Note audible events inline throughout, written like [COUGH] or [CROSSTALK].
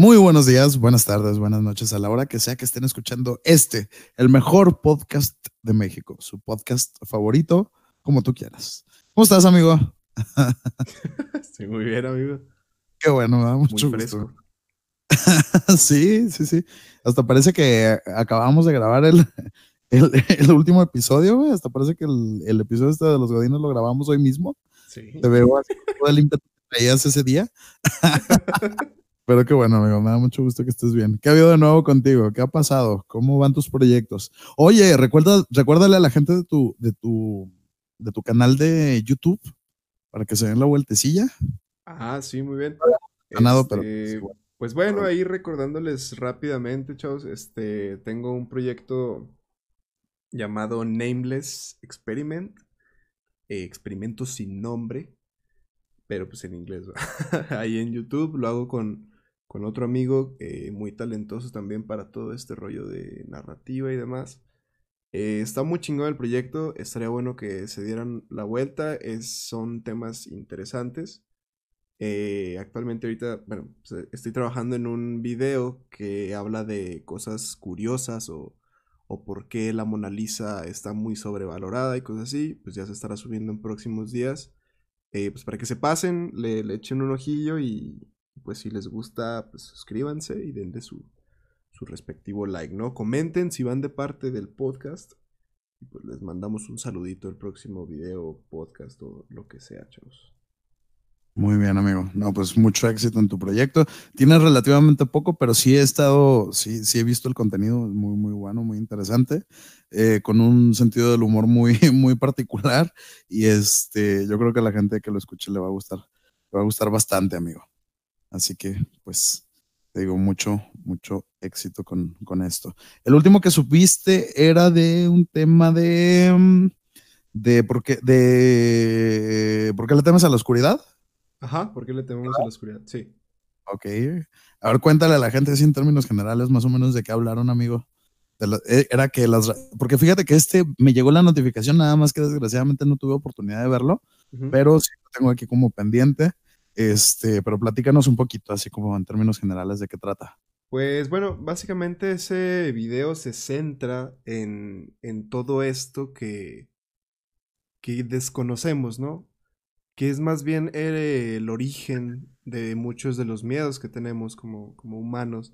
Muy buenos días, buenas tardes, buenas noches a la hora que sea que estén escuchando este, el mejor podcast de México, su podcast favorito, como tú quieras. ¿Cómo estás, amigo? [LAUGHS] Sí, muy bien, amigo. Qué bueno, mucho gusto. [LAUGHS] sí, sí, sí. Hasta parece que acabamos de grabar el, el, último episodio, güey. Hasta parece que el, el, episodio este de los Godines lo grabamos hoy mismo. Sí. Te veo así todo el ímpetu que traías ese día. [LAUGHS] Pero qué bueno, amigo, me da mucho gusto que estés bien. ¿Qué ha habido de nuevo contigo? ¿Qué ha pasado? ¿Cómo van tus proyectos? Oye, recuerda, recuérdale a la gente de tu, de tu, de tu canal de YouTube para que se den la vueltecilla. Ah, sí, muy bien. Ganado, pero pues, este, pues bueno, ahí recordándoles rápidamente, chavos, este, tengo un proyecto llamado Nameless Experiment, eh, experimento sin nombre, pero pues en inglés. [LAUGHS] ahí en YouTube lo hago con con otro amigo eh, muy talentoso también para todo este rollo de narrativa y demás. Eh, está muy chingón el proyecto, estaría bueno que se dieran la vuelta, es, son temas interesantes. Eh, actualmente ahorita, bueno, pues, estoy trabajando en un video que habla de cosas curiosas o, o por qué la Mona Lisa está muy sobrevalorada y cosas así, pues ya se estará subiendo en próximos días. pues para que se pasen, le, le echen un ojillo y, pues si les gusta, pues suscríbanse y denle su, su respectivo like, ¿no? Comenten si van de parte del podcast y pues les mandamos un saludito el próximo video, podcast o lo que sea, chavos. Muy bien, amigo. No, pues mucho éxito en tu proyecto. Tienes relativamente poco, pero sí he estado, sí, sí he visto el contenido, muy, muy bueno, muy interesante, eh, con un sentido del humor muy, [LAUGHS] muy particular. Y este, yo creo que a la gente que lo escuche le va a gustar, le va a gustar bastante, amigo. Así que, pues, te digo, mucho, mucho éxito con, esto. El último que supiste era de un tema de. Mm, de por qué, de. ¿Por qué le temes a la oscuridad? Ajá, ¿por qué le tememos a la oscuridad? Sí. Ok. A ver, cuéntale a la gente así en términos generales, más o menos, de qué hablaron, amigo. Eh, era que las. Porque fíjate que este me llegó la notificación, nada más que desgraciadamente no tuve oportunidad de verlo, pero sí lo tengo aquí como pendiente. Este, pero platícanos un poquito, así como en términos generales, de qué trata. Pues bueno, básicamente ese video se centra en, en todo esto que, que desconocemos, ¿no? Que es más bien el, origen de muchos de los miedos que tenemos como, como humanos.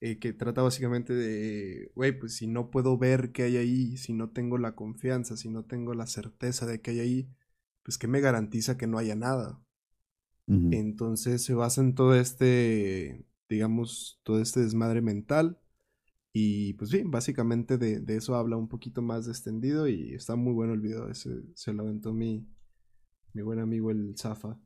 Eh, que trata básicamente de, güey, pues si no puedo ver qué hay ahí, si no tengo la confianza, si no tengo la certeza de que hay ahí, pues ¿qué me garantiza que no haya nada? Entonces se basa en todo este, digamos, todo este desmadre mental. Y pues bien, básicamente de, eso habla un poquito más extendido y está muy bueno el video. Ese, se lo aventó mi, mi buen amigo el Zafa.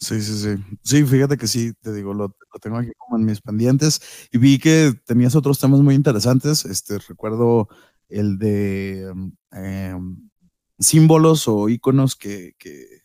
Sí, sí, sí. Sí, fíjate que sí, te digo, lo, tengo aquí como en mis pendientes y vi que tenías otros temas muy interesantes. Este, recuerdo el de em, símbolos o iconos que, que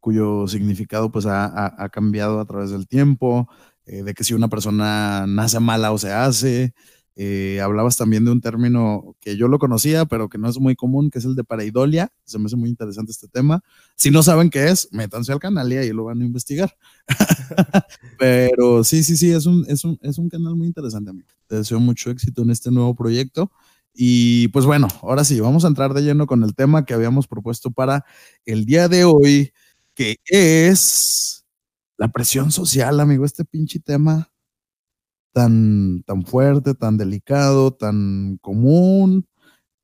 cuyo significado pues ha, cambiado a través del tiempo, eh, de que si una persona nace mala o se hace. Eh, hablabas también de un término que yo lo conocía, pero que no es muy común, que es el de pareidolia. Se me hace muy interesante este tema. Si no saben qué es, métanse al canal y ahí lo van a investigar. [LAUGHS] pero sí, sí, sí, es un, es un, es un canal muy interesante, amigo. Te deseo mucho éxito en este nuevo proyecto. Y pues bueno, ahora sí, vamos a entrar de lleno con el tema que habíamos propuesto para el día de hoy, que es la presión social, amigo, este pinche tema tan, tan fuerte, tan delicado, tan común,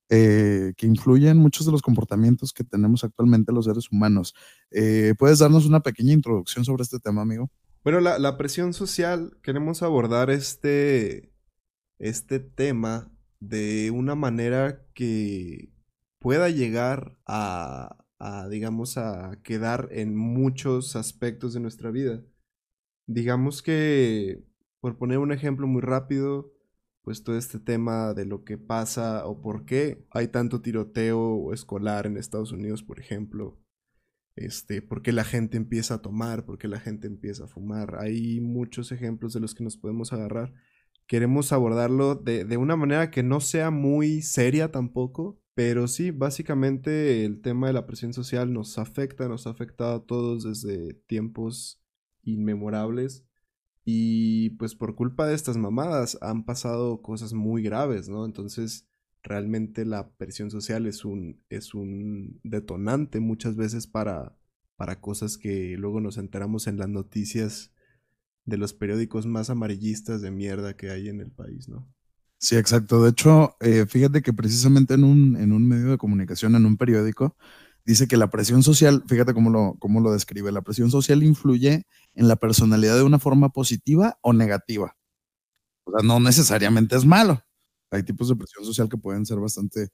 eh, que influye en muchos de los comportamientos que tenemos actualmente los seres humanos. Eh, ¿Puedes darnos una pequeña introducción sobre este tema, amigo? Bueno, la, la presión social, queremos abordar este, este tema de una manera que pueda llegar a, a, digamos, a quedar en muchos aspectos de nuestra vida. Digamos que, por poner un ejemplo muy rápido, pues todo este tema de lo que pasa o por qué hay tanto tiroteo escolar en Estados Unidos, por ejemplo. Este, por qué la gente empieza a tomar, por qué la gente empieza a fumar. Hay muchos ejemplos de los que nos podemos agarrar. Queremos abordarlo de, de una manera que no sea muy seria tampoco, pero sí, básicamente el tema de la presión social nos afecta, nos ha afectado a todos desde tiempos inmemorables. Y pues por culpa de estas mamadas han pasado cosas muy graves, ¿no? Entonces realmente la presión social es un, es un detonante muchas veces para, para cosas que luego nos enteramos en las noticias de los periódicos más amarillistas de mierda que hay en el país, ¿no? Sí, exacto. De hecho, eh, fíjate que precisamente en un, en un medio de comunicación, en un periódico, dice que la presión social, fíjate cómo lo, cómo lo describe, la presión social influye en la personalidad de una forma positiva o negativa. O sea, no necesariamente es malo. Hay tipos de presión social que pueden ser bastante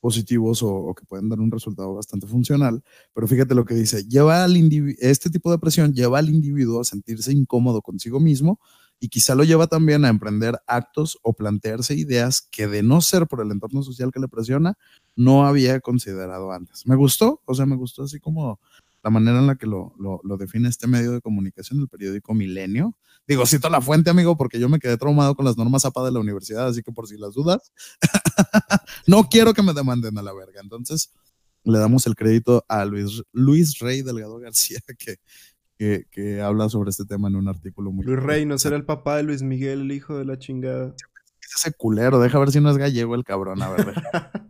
positivos o, que pueden dar un resultado bastante funcional, pero fíjate lo que dice, lleva al este tipo de presión lleva al individuo a sentirse incómodo consigo mismo y quizá lo lleva también a emprender actos o plantearse ideas que de no ser por el entorno social que le presiona, no había considerado antes. Me gustó, o sea, me gustó así como la manera en la que lo, lo, define este medio de comunicación, el periódico Milenio. Digo, cito la fuente, amigo, porque yo me quedé traumado con las normas APA de la universidad, así que por si las dudas, [LAUGHS] no quiero que me demanden a la verga. Entonces, le damos el crédito a Luis, Luis Rey Delgado García, [LAUGHS] que, que, habla sobre este tema en un artículo muy... Luis Rey, ¿no será el papá de Luis Miguel, el hijo de la chingada? Es ese culero, deja ver si no es gallego el cabrón, a ver. [LAUGHS]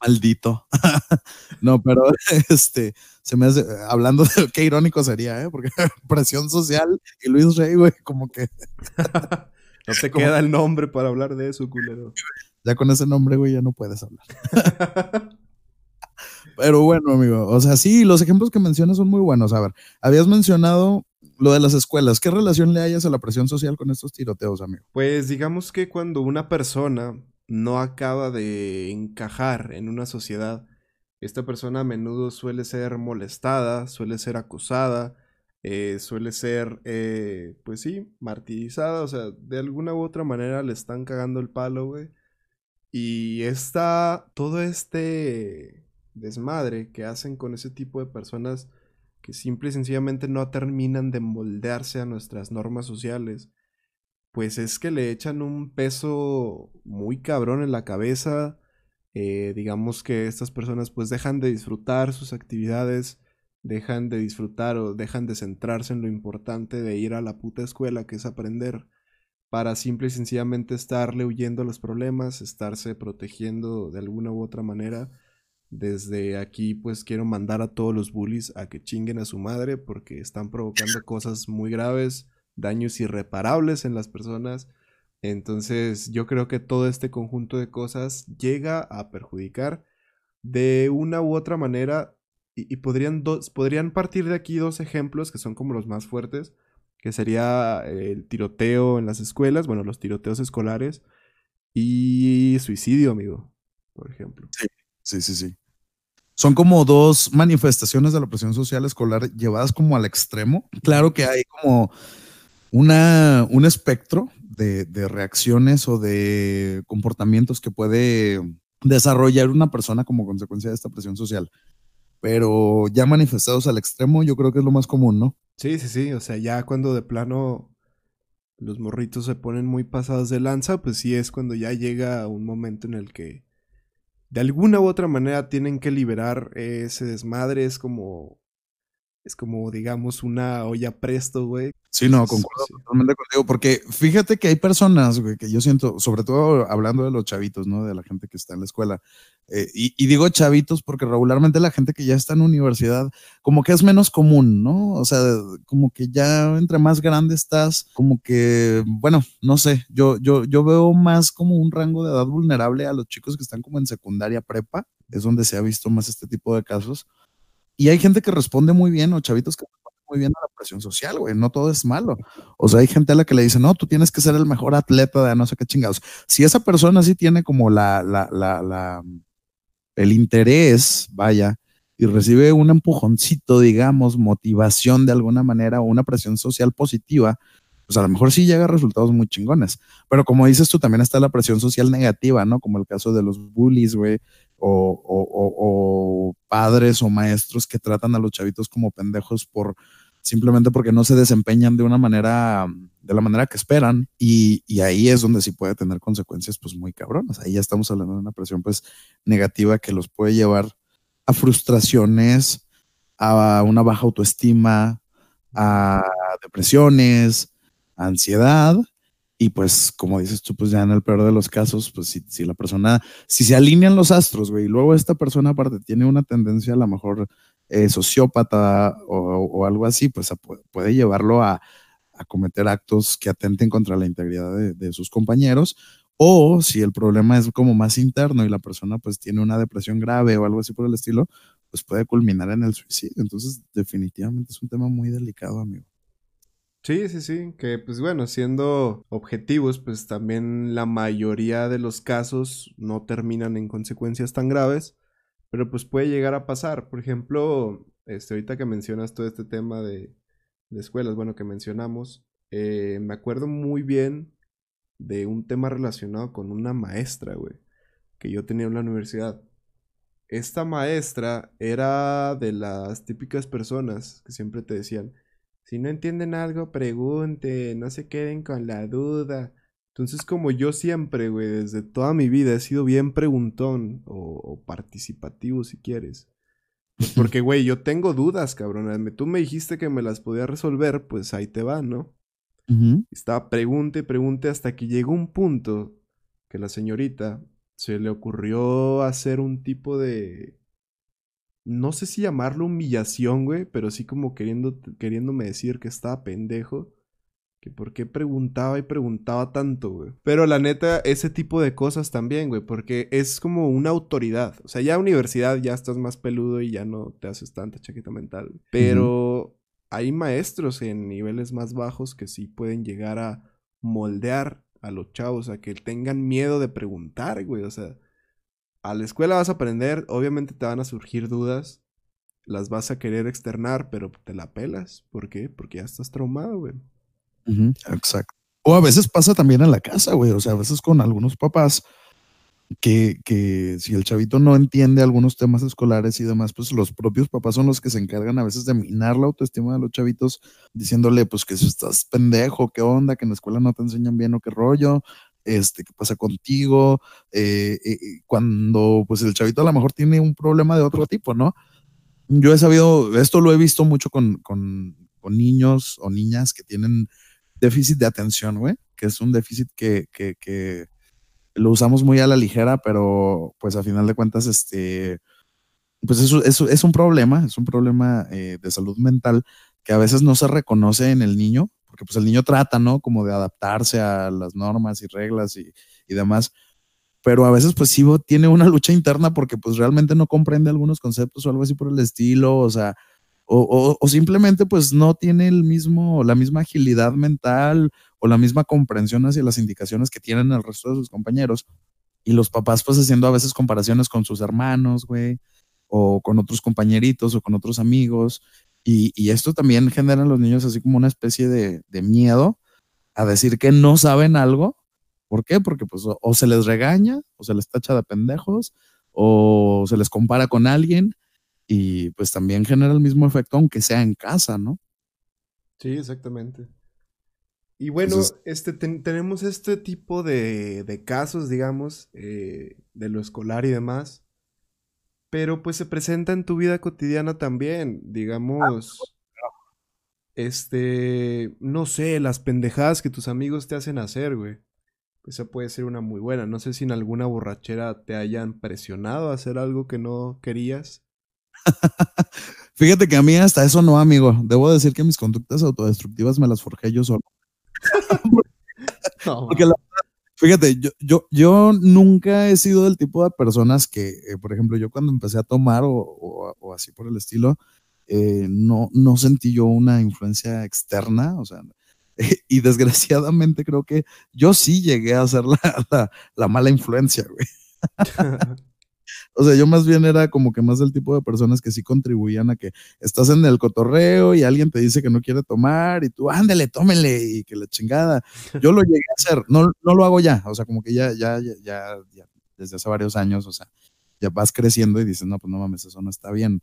Maldito. [LAUGHS] no, pero [LAUGHS] este, se me hace, hablando de qué irónico sería, ¿eh? Porque presión social y Luis Rey, güey, como que. no te queda el nombre para hablar de eso, culero. Ya con ese nombre, güey, ya no puedes hablar. Pero bueno, amigo, o sea, sí, los ejemplos que mencionas son muy buenos. A ver, habías mencionado lo de las escuelas. ¿Qué relación le hayas a la presión social con estos tiroteos, amigo? Pues digamos que cuando una persona no acaba de encajar en una sociedad, esta persona a menudo suele ser molestada, suele ser acusada, eh, suele ser, eh, pues sí, martirizada, o sea, de alguna u otra manera le están cagando el palo, güey. Y está todo este desmadre que hacen con ese tipo de personas que simple y sencillamente no terminan de moldearse a nuestras normas sociales pues es que le echan un peso muy cabrón en la cabeza. Eh, digamos que estas personas pues dejan de disfrutar sus actividades, dejan de disfrutar o dejan de centrarse en lo importante de ir a la puta escuela que es aprender para simple y sencillamente estarle huyendo a los problemas, estarse protegiendo de alguna u otra manera. Desde aquí pues quiero mandar a todos los bullies a que chinguen a su madre porque están provocando cosas muy graves daños irreparables en las personas. Entonces yo creo que todo este conjunto de cosas llega a perjudicar de una u otra manera y, podrían, podrían partir de aquí dos ejemplos que son como los más fuertes, que sería el tiroteo en las escuelas, bueno, los tiroteos escolares y suicidio, amigo, por ejemplo. Sí, sí, sí, sí. Son como dos manifestaciones de la presión social escolar llevadas como al extremo. Claro que hay como una, un espectro de, reacciones o de comportamientos que puede desarrollar una persona como consecuencia de esta presión social. Pero ya manifestados al extremo, yo creo que es lo más común, ¿no? Sí, sí, sí. O sea, ya cuando de plano los morritos se ponen muy pasados de lanza, pues sí es cuando ya llega un momento en el que de alguna u otra manera tienen que liberar ese desmadre. Es como es como, digamos, una olla presto, güey. Sí, no, concuerdo totalmente contigo, porque fíjate que hay personas, güey, que yo siento, sobre todo hablando de los chavitos, ¿no? De la gente que está en la escuela. Eh, y, digo chavitos porque regularmente la gente que ya está en universidad, como que es menos común, ¿no? O sea, como que ya entre más grande estás, como que, bueno, no sé, yo, yo, yo veo más como un rango de edad vulnerable a los chicos que están como en secundaria prepa, es donde se ha visto más este tipo de casos y hay gente que responde muy bien, o chavitos que responden muy bien a la presión social, güey. No todo es malo. O sea, hay gente a la que le dice, no, tú tienes que ser el mejor atleta de no sé qué chingados. Si esa persona sí tiene como la, la, la, la el interés, vaya, y recibe un empujoncito, digamos, motivación de alguna manera o una presión social positiva, pues a lo mejor sí llega a resultados muy chingones. Pero como dices tú, también está la presión social negativa, ¿no? Como el caso de los bullies, güey, o, padres o maestros que tratan a los chavitos como pendejos por simplemente porque no se desempeñan de una manera, de la manera que esperan, y, ahí es donde sí puede tener consecuencias pues muy cabronas. Ahí ya estamos hablando de una presión pues negativa que los puede llevar a frustraciones, a una baja autoestima, a depresiones, ansiedad, y pues, como dices tú, pues ya en el peor de los casos, pues si, si la persona, si se alinean los astros, güey, y luego esta persona aparte tiene una tendencia a lo mejor eh, sociópata o, algo así, pues puede llevarlo a, a, cometer actos que atenten contra la integridad de, de, sus compañeros. O si el problema es como más interno y la persona pues tiene una depresión grave o algo así por el estilo, pues puede culminar en el suicidio. Entonces, definitivamente es un tema muy delicado, amigo. Sí, sí, sí, que pues bueno, siendo objetivos, pues también la mayoría de los casos no terminan en consecuencias tan graves, pero pues puede llegar a pasar. Por ejemplo, este, ahorita que mencionas todo este tema de, de escuelas, bueno, que mencionamos, eh, me acuerdo muy bien de un tema relacionado con una maestra, güey, que yo tenía en la universidad. Esta maestra era de las típicas personas que siempre te decían, si no entienden algo, pregunten, no se queden con la duda. Entonces, como yo siempre, güey, desde toda mi vida he sido bien preguntón o, participativo, si quieres. Pues [LAUGHS] porque, güey, yo tengo dudas, cabrón. Tú me dijiste que me las podía resolver, pues ahí te va, ¿no? Estaba pregunte, pregunte hasta que llegó un punto que la señorita se le ocurrió hacer un tipo de no sé si llamarlo humillación, güey, pero sí como queriendo, queriéndome decir que estaba pendejo. Que por qué preguntaba y preguntaba tanto, güey. Pero la neta, ese tipo de cosas también, güey, porque es como una autoridad. O sea, ya universidad ya estás más peludo y ya no te haces tanta chaqueta mental. Pero hay maestros en niveles más bajos que sí pueden llegar a moldear a los chavos a que tengan miedo de preguntar, güey. O sea, a la escuela vas a aprender, obviamente te van a surgir dudas, las vas a querer externar, pero te la pelas. ¿Por qué? Porque ya estás traumado, güey. exacto. O a veces pasa también en la casa, güey. O sea, a veces con algunos papás que, que si el chavito no entiende algunos temas escolares y demás, pues los propios papás son los que se encargan a veces de minar la autoestima de los chavitos, diciéndole, pues que si estás pendejo, qué onda, que en la escuela no te enseñan bien o qué rollo, este, qué pasa contigo, eh, eh, cuando pues el chavito a lo mejor tiene un problema de otro tipo, ¿no? Yo he sabido, esto lo he visto mucho con, con, niños o niñas que tienen déficit de atención, güey, que es un déficit que, que, que, lo usamos muy a la ligera, pero pues a final de cuentas, este, pues eso, es un problema, es un problema eh, de salud mental que a veces no se reconoce en el niño porque pues el niño trata, ¿no? Como de adaptarse a las normas y reglas y, demás, pero a veces pues sí tiene una lucha interna porque pues realmente no comprende algunos conceptos o algo así por el estilo, o sea, o, simplemente pues no tiene el mismo, la misma agilidad mental o la misma comprensión hacia las indicaciones que tienen el resto de sus compañeros. Y los papás pues haciendo a veces comparaciones con sus hermanos, güey, o con otros compañeritos o con otros amigos. Y, esto también genera en los niños así como una especie de, miedo a decir que no saben algo. ¿Por qué? Porque pues o, se les regaña, o se les tacha de pendejos, o se les compara con alguien, y pues también genera el mismo efecto aunque sea en casa, ¿no? Sí, exactamente. Y bueno, este, tenemos este tipo de, casos, digamos, eh, de lo escolar y demás, pero pues se presenta en tu vida cotidiana también, digamos, este, no sé, las pendejadas que tus amigos te hacen hacer, güey. Esa puede ser una muy buena. No sé si en alguna borrachera te hayan presionado a hacer algo que no querías. [LAUGHS] Fíjate que a mí hasta eso no, amigo. Debo decir que mis conductas autodestructivas me las forjé yo solo. [LAUGHS] [LAUGHS] Porque la, Fíjate, yo, yo, yo nunca he sido del tipo de personas que, eh, por ejemplo, yo cuando empecé a tomar o, o, así por el estilo, eh, no, no sentí yo una influencia externa, o sea, [LAUGHS] y desgraciadamente creo que yo sí llegué a ser la, [LAUGHS] la, la mala influencia, güey. [LAUGHS] O sea, yo más bien era como que más del tipo de personas que sí contribuían a que estás en el cotorreo y alguien te dice que no quiere tomar y tú, ándale, tómele y que la chingada. Yo lo llegué a hacer, no, no lo hago ya, o sea, como que ya, ya, ya, ya, desde hace varios años, o sea, ya vas creciendo y dices, no, pues no mames, eso no está bien.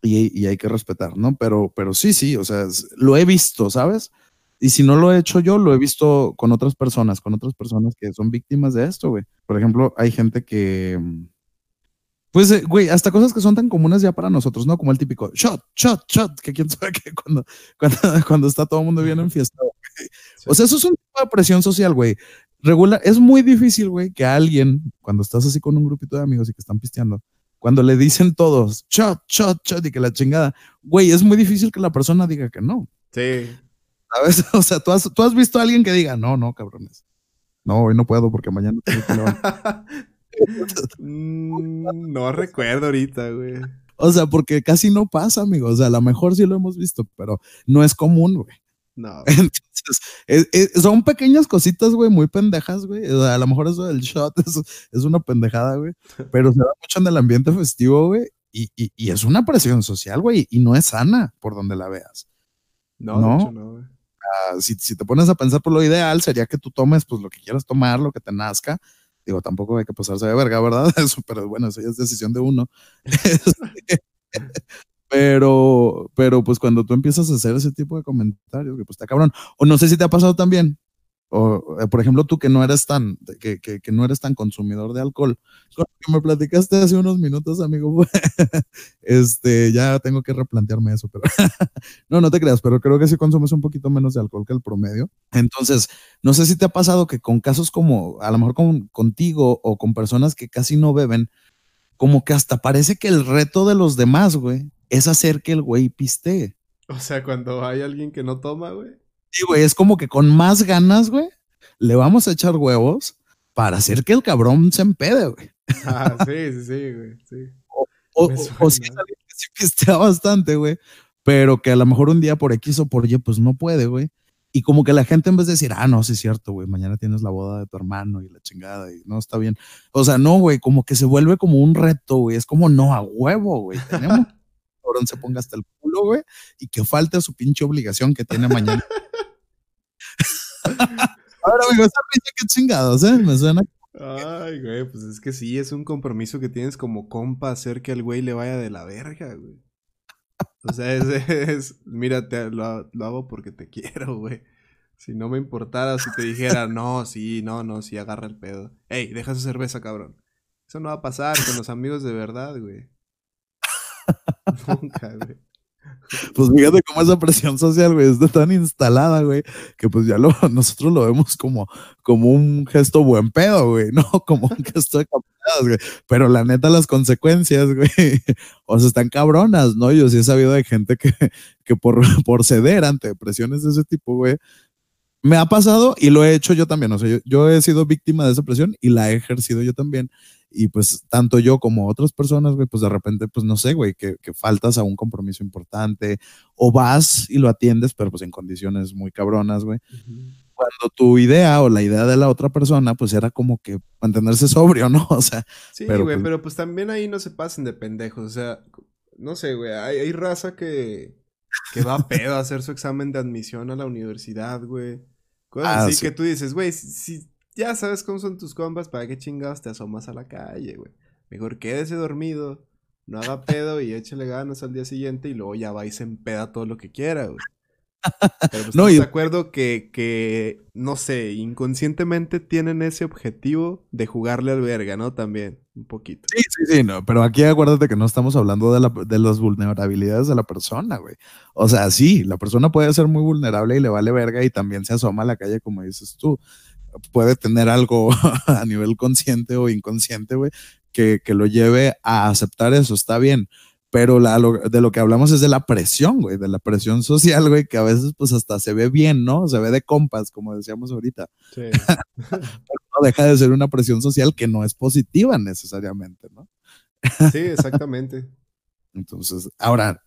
Y, y hay que respetar, ¿no? Pero, pero sí, sí, o sea, lo he visto, ¿sabes? Y si no lo he hecho yo, lo he visto con otras personas, con otras personas que son víctimas de esto, güey. Por ejemplo, hay gente que, pues, eh, güey, hasta cosas que son tan comunes ya para nosotros, ¿no? Como el típico shot, shot, shot, que quién [LAUGHS] sabe que cuando, cuando, cuando está todo el mundo bien en fiesta. O sea, eso es un tipo de presión social, güey. Regular, es muy difícil, güey, que alguien, cuando estás así con un grupito de amigos y que están pisteando, cuando le dicen todos, shot, shot, shot, y que la chingada, güey, es muy difícil que la persona diga que no. Sí. ¿Sabes? [LAUGHS] O sea, ¿tú has, tú has visto a alguien que diga, no, no, cabrones. No, hoy no puedo porque mañana tengo que [LAUGHS] mm, no recuerdo ahorita, güey. O sea, porque casi no pasa, amigo. O sea, a lo mejor sí lo hemos visto, pero no es común, güey. No. [LAUGHS] Entonces, son pequeñas cositas, güey, muy pendejas, güey. a lo mejor eso del shot es, una pendejada, güey. [LAUGHS] Pero se da mucho en el ambiente festivo, güey. Y, y, es una presión social, güey. Y no es sana por donde la veas. No, no, no güey. Ah, si, si, te pones a pensar por lo ideal, sería que tú tomes pues lo que quieras tomar, lo que te nazca. Digo, tampoco hay que pasarse de verga, ¿verdad? [LAUGHS] Pero bueno, eso ya es decisión de uno. [LAUGHS] Pero, pero pues cuando tú empiezas a hacer ese tipo de comentarios, que pues está cabrón. O no sé si te ha pasado también. O, eh, por ejemplo, tú que no eres tan, que, que, que no eres tan consumidor de alcohol. Lo que me platicaste hace unos minutos, amigo, [LAUGHS] este, ya tengo que replantearme eso, pero [LAUGHS] no, no te creas, pero creo que sí consumes un poquito menos de alcohol que el promedio. Entonces, no sé si te ha pasado que con casos como, a lo mejor con, contigo o con personas que casi no beben, como que hasta parece que el reto de los demás, güey, es hacer que el güey piste. O sea, cuando hay alguien que no toma, güey. Sí, güey, es como que con más ganas, güey, le vamos a echar huevos para hacer que el cabrón se empede, güey. Ah, sí, sí, sí, güey, sí. O, o, si es alguien que sí pistea bastante, güey, pero que a lo mejor un día por X o por Y, pues no puede, güey. Y como que la gente en vez de decir, ah, no, sí es cierto, güey, mañana tienes la boda de tu hermano y la chingada y no está bien. O sea, no, güey, como que se vuelve como un reto, güey. Es como, no, a huevo, güey. Tenemos se ponga hasta el culo, güey, y que falte a su pinche obligación que tiene mañana. [LAUGHS] Ahora, amigo, esa pinche que chingados, ¿eh? Me suena. Ay, güey, pues es que sí, es un compromiso que tienes como compa hacer que al güey le vaya de la verga, güey. O sea, es, [LAUGHS] es mira, lo, lo, hago porque te [LAUGHS] quiero, güey. Si no me importara, si te dijera, no, sí, no, no, sí, agarra el pedo. Ey, deja su cerveza, cabrón. Eso no va a pasar con los amigos de verdad, güey. [LAUGHS] Nunca, güey. Pues fíjate cómo esa presión social, güey, está tan instalada, güey, que pues ya lo, [LAUGHS] nosotros lo vemos como, como un gesto buen pedo, güey, ¿no? [LAUGHS] Como un gesto de camaradas, güey. Pero la neta, las consecuencias, [LAUGHS] güey, o sea, están cabronas, ¿no? Yo sí he sabido de gente que, que por, por ceder ante presiones de ese tipo, güey, me ha pasado y lo he hecho yo también. O sea, yo, he sido víctima de esa presión y la he ejercido yo también. Y pues tanto yo como otras personas, güey, pues de repente, pues no sé, güey, que, que, faltas a un compromiso importante o vas y lo atiendes, pero pues en condiciones muy cabronas, güey. Cuando tu idea o la idea de la otra persona, pues era como que mantenerse sobrio, ¿no? [LAUGHS] O sea. Sí, güey, pero, pero, pues también ahí no se pasen de pendejos. O sea, no sé, güey, hay, hay raza que, que va a pedo a hacer su examen de admisión a la universidad, güey. Cosas ah, así que tú dices, güey, si, ya sabes cómo son tus compas, ¿para qué chingados te asomas a la calle, güey? Mejor quédese dormido, no haga pedo y échele ganas al día siguiente y luego ya va y se empeda todo lo que quiera, güey. Pero pues [LAUGHS] no, de acuerdo que, que, no sé, inconscientemente tienen ese objetivo de jugarle al verga, ¿no? También, un poquito. Sí, sí, sí, no, pero aquí acuérdate que no estamos hablando de, la, de las vulnerabilidades de la persona, güey. O sea, sí, la persona puede ser muy vulnerable y le vale verga y también se asoma a la calle, como dices tú puede tener algo [LAUGHS] a nivel consciente o inconsciente, güey, que, que, lo lleve a aceptar eso, está bien. Pero la, de lo que hablamos es de la presión, güey, de la presión social, güey, que a veces pues hasta se ve bien, ¿no? Se ve de compas, como decíamos ahorita. Sí. [LAUGHS] no deja de ser una presión social que no es positiva necesariamente, ¿no? sí, exactamente. [LAUGHS] Entonces, ahora,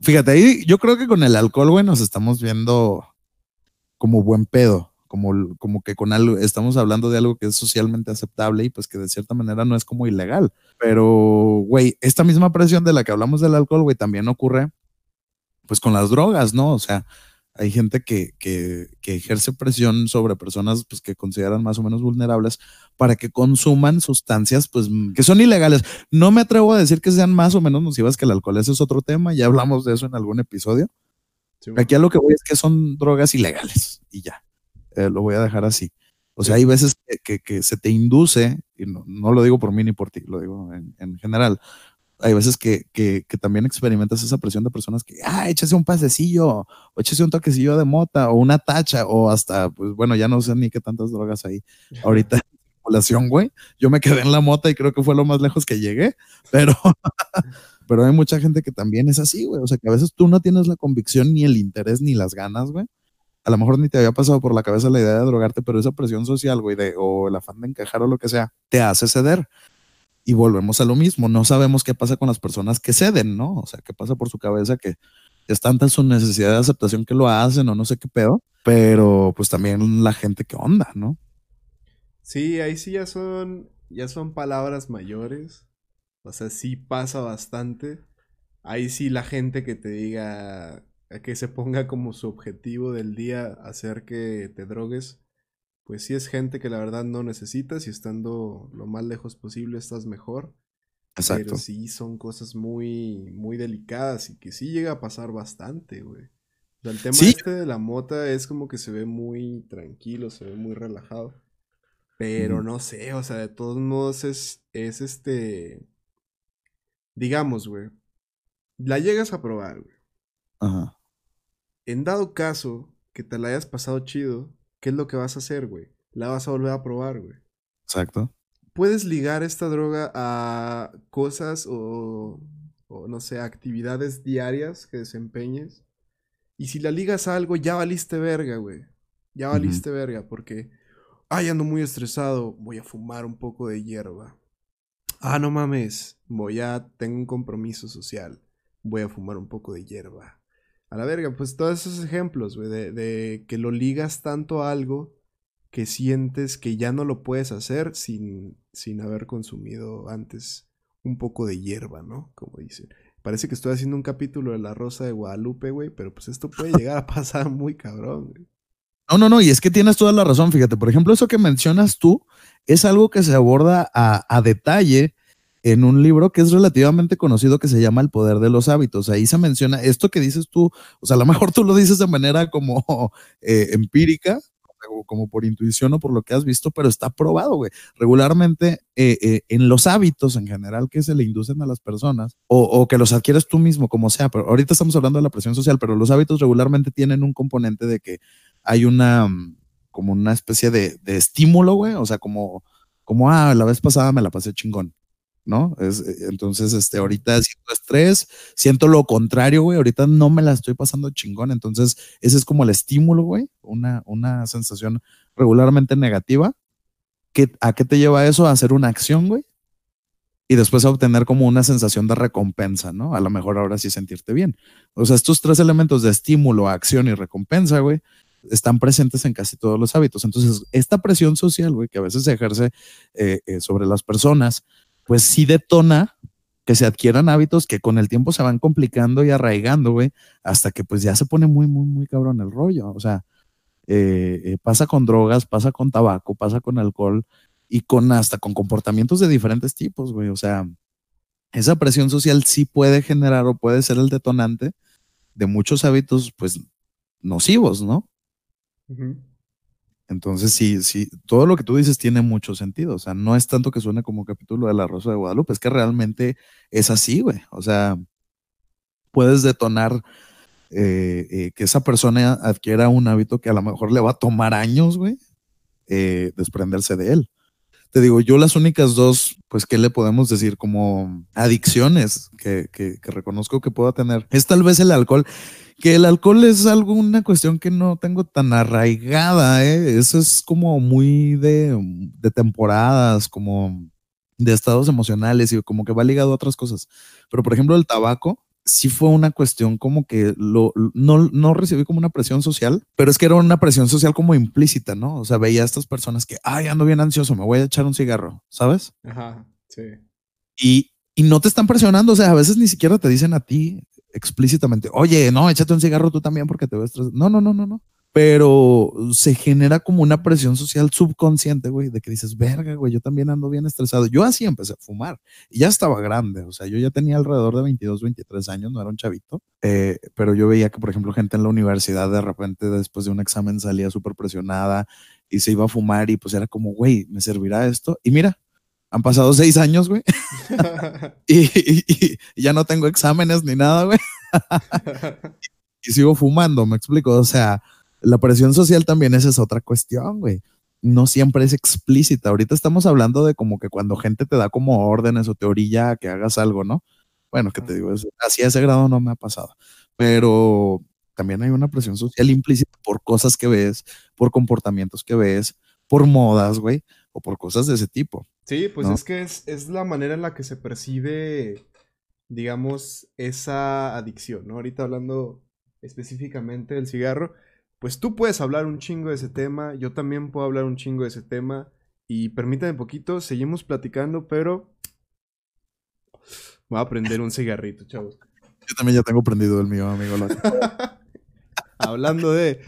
fíjate, ahí yo creo que con el alcohol, güey, nos estamos viendo como buen pedo como, como que con algo, estamos hablando de algo que es socialmente aceptable y pues que de cierta manera no es como ilegal. Pero, güey, esta misma presión de la que hablamos del alcohol, güey, también ocurre pues con las drogas, ¿no? O sea, hay gente que, que, que, ejerce presión sobre personas pues, que consideran más o menos vulnerables para que consuman sustancias pues, que son ilegales. No me atrevo a decir que sean más o menos nocivas que el alcohol, ese es otro tema, ya hablamos de eso en algún episodio. Aquí a lo que voy es que son drogas ilegales y ya. Eh, lo voy a dejar así. O sea, hay veces que, que, se te induce, y no, no, lo digo por mí ni por ti, lo digo en, en, general, hay veces que, que, que, también experimentas esa presión de personas que, ah, échase un pasecillo, o échase un toquecillo de mota, o una tacha, o hasta, pues bueno, ya no sé ni qué tantas drogas hay ahorita en güey. Yo me quedé en la mota y creo que fue lo más lejos que llegué, [LAUGHS] pero, pero hay mucha gente que también es así, güey. O sea, que a veces tú no tienes la convicción, ni el interés, ni las ganas, güey. A lo mejor ni te había pasado por la cabeza la idea de drogarte, pero esa presión social, güey, o el afán de encajar o lo que sea, te hace ceder. Y volvemos a lo mismo, no sabemos qué pasa con las personas que ceden, ¿no? O sea, qué pasa por su cabeza que es tanta su necesidad de aceptación que lo hacen o no sé qué pedo, pero pues también la gente que onda, ¿no? Sí, ahí sí ya son, ya son palabras mayores, o sea, sí pasa bastante. Ahí sí la gente que te diga, que se ponga como su objetivo del día hacer que te drogues, pues sí es gente que la verdad no necesitas y estando lo más lejos posible estás mejor. Exacto. Pero sí son cosas muy, muy delicadas y que sí llega a pasar bastante, güey. O sea, el tema este de la mota es como que se ve muy tranquilo, se ve muy relajado. Pero no sé, o sea, de todos modos es, es este... Digamos, güey. La llegas a probar, güey. Ajá. En dado caso que te la hayas pasado chido, ¿qué es lo que vas a hacer, güey? La vas a volver a probar, güey. Exacto. Puedes ligar esta droga a cosas o, o, no sé, actividades diarias que desempeñes. Y si la ligas a algo, ya valiste verga, güey. Ya valiste verga, porque, ay, ando muy estresado, voy a fumar un poco de hierba. Ah, no mames, voy a, tengo un compromiso social, voy a fumar un poco de hierba a la verga, pues todos esos ejemplos, güey, de, que lo ligas tanto a algo que sientes que ya no lo puedes hacer sin, sin haber consumido antes un poco de hierba, ¿no? Como dicen. Parece que estoy haciendo un capítulo de La Rosa de Guadalupe, güey, pero pues esto puede llegar a pasar muy cabrón, güey. No, no, no, y es que tienes toda la razón, fíjate, por ejemplo, eso que mencionas tú es algo que se aborda a, a detalle en un libro que es relativamente conocido que se llama El poder de los hábitos. Ahí se menciona esto que dices tú, o sea, a lo mejor tú lo dices de manera como [LAUGHS] eh, empírica, como por intuición o por lo que has visto, pero está probado, güey. Regularmente eh, eh, en los hábitos en general que se le inducen a las personas o, que los adquieres tú mismo, como sea, pero ahorita estamos hablando de la presión social, pero los hábitos regularmente tienen un componente de que hay una, mm, como una especie de, de estímulo, güey, o sea, como, como, ah, la vez pasada me la pasé chingón. ¿No? Es, eh, entonces, este, ahorita siento estrés, siento lo contrario, güey, ahorita no me la estoy pasando chingón, entonces ese es como el estímulo, güey, una, una sensación regularmente negativa. ¿Qué, ¿A qué te lleva eso? A hacer una acción, güey, y después a obtener como una sensación de recompensa, ¿no? A lo mejor ahora sí sentirte bien. O sea, estos tres elementos de estímulo, acción y recompensa, güey, están presentes en casi todos los hábitos. Entonces, esta presión social, güey, que a veces se ejerce eh, eh, sobre las personas, pues sí detona que se adquieran hábitos que con el tiempo se van complicando y arraigando, güey, hasta que pues ya se pone muy, muy, muy cabrón el rollo. O sea, eh, eh, pasa con drogas, pasa con tabaco, pasa con alcohol y con hasta con comportamientos de diferentes tipos, güey. O sea, esa presión social sí puede generar o puede ser el detonante de muchos hábitos, pues, nocivos, ¿no? Entonces, sí, sí, todo lo que tú dices tiene mucho sentido. O sea, no es tanto que suene como capítulo de La Rosa de Guadalupe, es que realmente es así, güey. O sea, puedes detonar eh, eh, que esa persona adquiera un hábito que a lo mejor le va a tomar años, güey, eh, desprenderse de él. Te digo, yo las únicas dos, pues, ¿qué le podemos decir? Como adicciones que, que, que reconozco que puedo tener. Es tal vez el alcohol que el alcohol es alguna cuestión que no tengo tan arraigada, ¿eh? Eso es como muy de, de, temporadas, como de estados emocionales y como que va ligado a otras cosas. Pero por ejemplo, el tabaco sí fue una cuestión como que lo, no, no recibí como una presión social, pero es que era una presión social como implícita, ¿no? O sea, veía a estas personas que, ay, ando bien ansioso, me voy a echar un cigarro, ¿sabes? Ajá, sí. Y, y no te están presionando, o sea, a veces ni siquiera te dicen a ti, explícitamente, oye, no, échate un cigarro tú también porque te ves No, no, no, no, no. Pero se genera como una presión social subconsciente, güey, de que dices, verga, güey, yo también ando bien estresado. Yo así empecé a fumar y ya estaba grande, o sea, yo ya tenía alrededor de 22, 23 años, no era un chavito, eh, pero yo veía que, por ejemplo, gente en la universidad de repente después de un examen salía súper presionada y se iba a fumar y pues era como, güey, ¿me servirá esto? Y mira, Han pasado seis años, güey. [LAUGHS] [LAUGHS] y, ya no tengo exámenes ni nada, güey. [LAUGHS] y sigo fumando, me explico. O sea, la presión social también esa es otra cuestión, güey. No siempre es explícita. Ahorita estamos hablando de como que cuando gente te da como órdenes o te orilla a que hagas algo, ¿no? Bueno, que te digo, así a ese grado no me ha pasado. Pero también hay una presión social implícita por cosas que ves, por comportamientos que ves, por modas, güey, o por cosas de ese tipo. Sí, pues es que es, la manera en la que se percibe, digamos, esa adicción, ¿no? Ahorita hablando específicamente del cigarro, pues tú puedes hablar un chingo de ese tema, yo también puedo hablar un chingo de ese tema, y permítame un poquito, seguimos platicando, pero voy a prender un cigarrito, chavos. Yo también ya tengo prendido el mío, amigo. [LAUGHS] Hablando de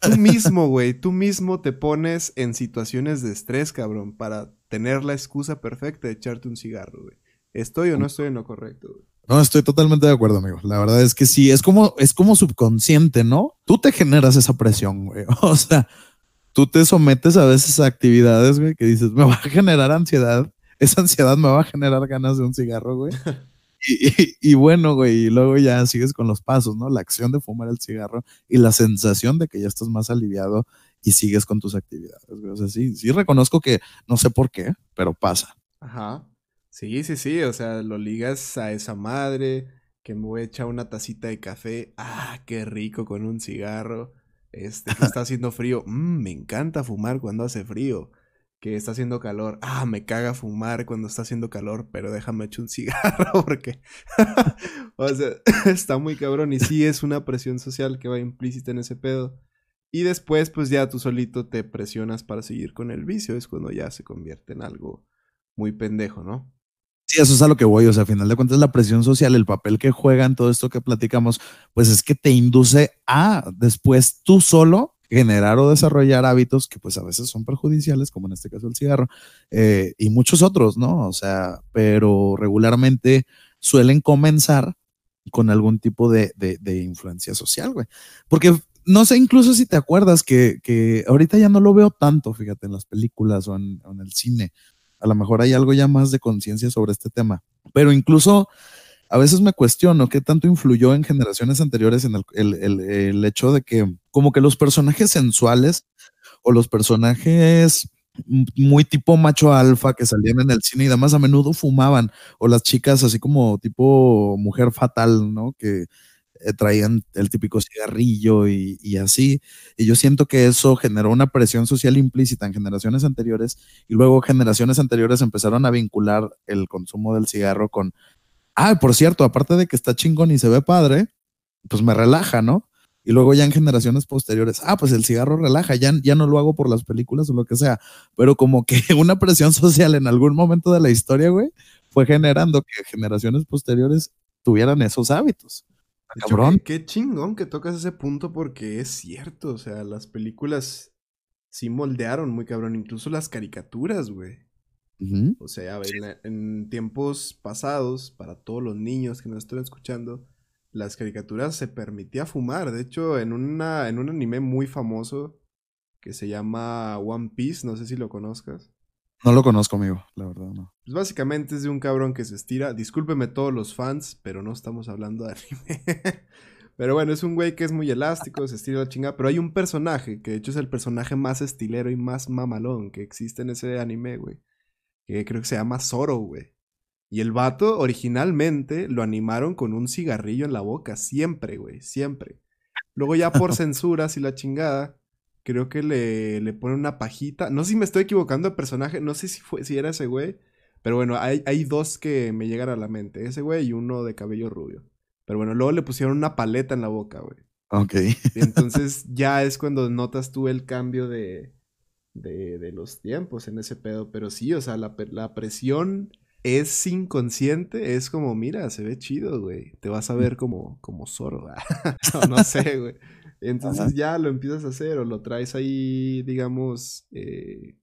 Tú mismo, güey, tú mismo te pones en situaciones de estrés, cabrón, para tener la excusa perfecta de echarte un cigarro, güey. ¿Estoy o no estoy en lo correcto, güey? No, estoy totalmente de acuerdo, amigo. La verdad es que sí, es como, es como subconsciente, ¿no? Tú te generas esa presión, güey. [LAUGHS] O sea, tú te sometes a veces a actividades, güey, que dices, me va a generar ansiedad. Esa ansiedad me va a generar ganas de un cigarro, güey. [LAUGHS] Y, bueno, güey, y luego ya sigues con los pasos, ¿no? La acción de fumar el cigarro y la sensación de que ya estás más aliviado y sigues con tus actividades. O sea, sí, sí reconozco que no sé por qué, pero pasa. Ajá. Sí, sí, sí, o sea, lo ligas a esa madre que me voy a echar una tacita de café. Ah, qué rico con un cigarro. Este, que está [LAUGHS] haciendo frío. Mm, me encanta fumar cuando hace frío que está haciendo calor. Ah, me caga fumar cuando está haciendo calor, pero déjame echar un [LAUGHS] cigarro porque, [LAUGHS] o sea, está muy cabrón y sí es una presión social que va implícita en ese pedo. Y después, pues ya tú solito te presionas para seguir con el vicio, es cuando ya se convierte en algo muy pendejo, ¿no? Sí, eso es a lo que voy, o sea, a final de cuentas la presión social, el papel que juega en todo esto que platicamos, pues es que te induce a después tú solo generar o desarrollar hábitos que pues a veces son perjudiciales, como en este caso el cigarro, eh, y muchos otros, ¿no? O sea, pero regularmente suelen comenzar con algún tipo de, influencia social, güey. Porque no sé incluso si te acuerdas que, ahorita ya no lo veo tanto, fíjate, en las películas o en, el cine. A lo mejor hay algo ya más de conciencia sobre este tema. Pero incluso a veces me cuestiono qué tanto influyó en generaciones anteriores en el, hecho de que como que los personajes sensuales o los personajes muy tipo macho alfa que salían en el cine y demás a menudo fumaban o las chicas así como tipo mujer fatal, ¿no? Que eh, traían el típico cigarrillo y, y, así. Y yo siento que eso generó una presión social implícita en generaciones anteriores y luego generaciones anteriores empezaron a vincular el consumo del cigarro con Ah, por cierto, aparte de que está chingón y se ve padre, pues me relaja, ¿no? Y luego ya en generaciones posteriores, ah, pues el cigarro relaja, ya, ya no lo hago por las películas o lo que sea, pero como que [LAUGHS] una presión social en algún momento de la historia, güey, fue generando que generaciones posteriores tuvieran esos hábitos. Cabrón. Qué, chingón que tocas ese punto porque es cierto, o sea, las películas sí moldearon muy cabrón, incluso las caricaturas, güey. O sea, en, tiempos pasados, para todos los niños que nos están escuchando, las caricaturas se permitía fumar. De hecho, en, una, en un anime muy famoso que se llama One Piece, no sé si lo conozcas. No lo conozco, amigo, la verdad no. Pues básicamente es de un cabrón que se estira. Discúlpeme todos los fans, pero no estamos hablando de anime. [LAUGHS] pero bueno, es un güey que es muy elástico, se estira la chingada. Pero hay un personaje, que de hecho es el personaje más estilero y más mamalón que existe en ese anime, güey que creo que se llama Zoro, güey. Y el vato originalmente lo animaron con un cigarrillo en la boca, siempre, güey, siempre. Luego ya por [LAUGHS] censuras y la chingada, creo que le, le ponen una pajita. No sé si me estoy equivocando de personaje, no sé si, fue, si era ese güey. Pero bueno, hay, hay dos que me llegan a la mente, ese güey y uno de cabello rubio. Pero bueno, luego le pusieron una paleta en la boca, güey. Ok. entonces [LAUGHS] ya es cuando notas tú el cambio de, de, los tiempos en ese pedo. Pero sí, o sea, la, presión es inconsciente, es como, mira, se ve chido, güey. Te vas a ver como, como Zoro. [LAUGHS] no, sé, güey. Entonces ya lo empiezas a hacer o lo traes ahí, digamos, eh,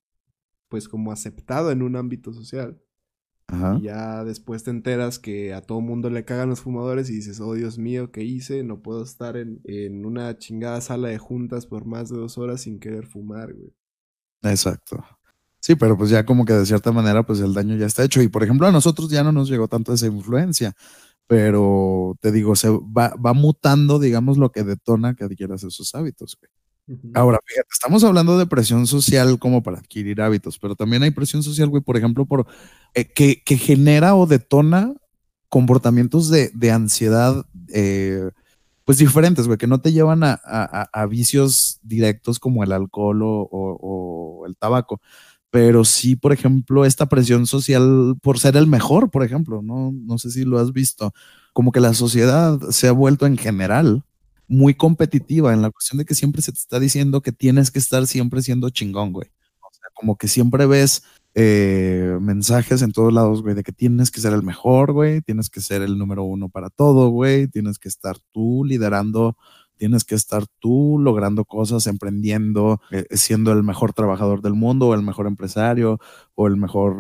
pues como aceptado en un ámbito social. Y ya después te enteras que a todo mundo le cagan los fumadores y dices, oh Dios mío, ¿qué hice? No puedo estar en, en una chingada sala de juntas por más de dos horas sin querer fumar, güey. Exacto. Sí, pero pues ya como que de cierta manera pues el daño ya está hecho. Y por ejemplo a nosotros ya no nos llegó tanto esa influencia, pero te digo, se va, va mutando, digamos, lo que detona que adquieras esos hábitos. Ahora, fíjate, estamos hablando de presión social como para adquirir hábitos, pero también hay presión social, güey, por ejemplo, por, eh, que, que, genera o detona comportamientos de, de ansiedad, eh, pues diferentes, güey, que no te llevan a, a, a, vicios directos como el alcohol o, o, o el tabaco, pero sí, por ejemplo, esta presión social por ser el mejor, por ejemplo, no, no sé si lo has visto, como que la sociedad se ha vuelto en general muy competitiva en la cuestión de que siempre se te está diciendo que tienes que estar siempre siendo chingón, güey. O sea, como que siempre ves eh, mensajes en todos lados, güey, de que tienes que ser el mejor, güey, tienes que ser el número uno para todo, güey, tienes que estar tú liderando Tienes que estar tú logrando cosas, emprendiendo, eh, siendo el mejor trabajador del mundo, o el mejor empresario, o el mejor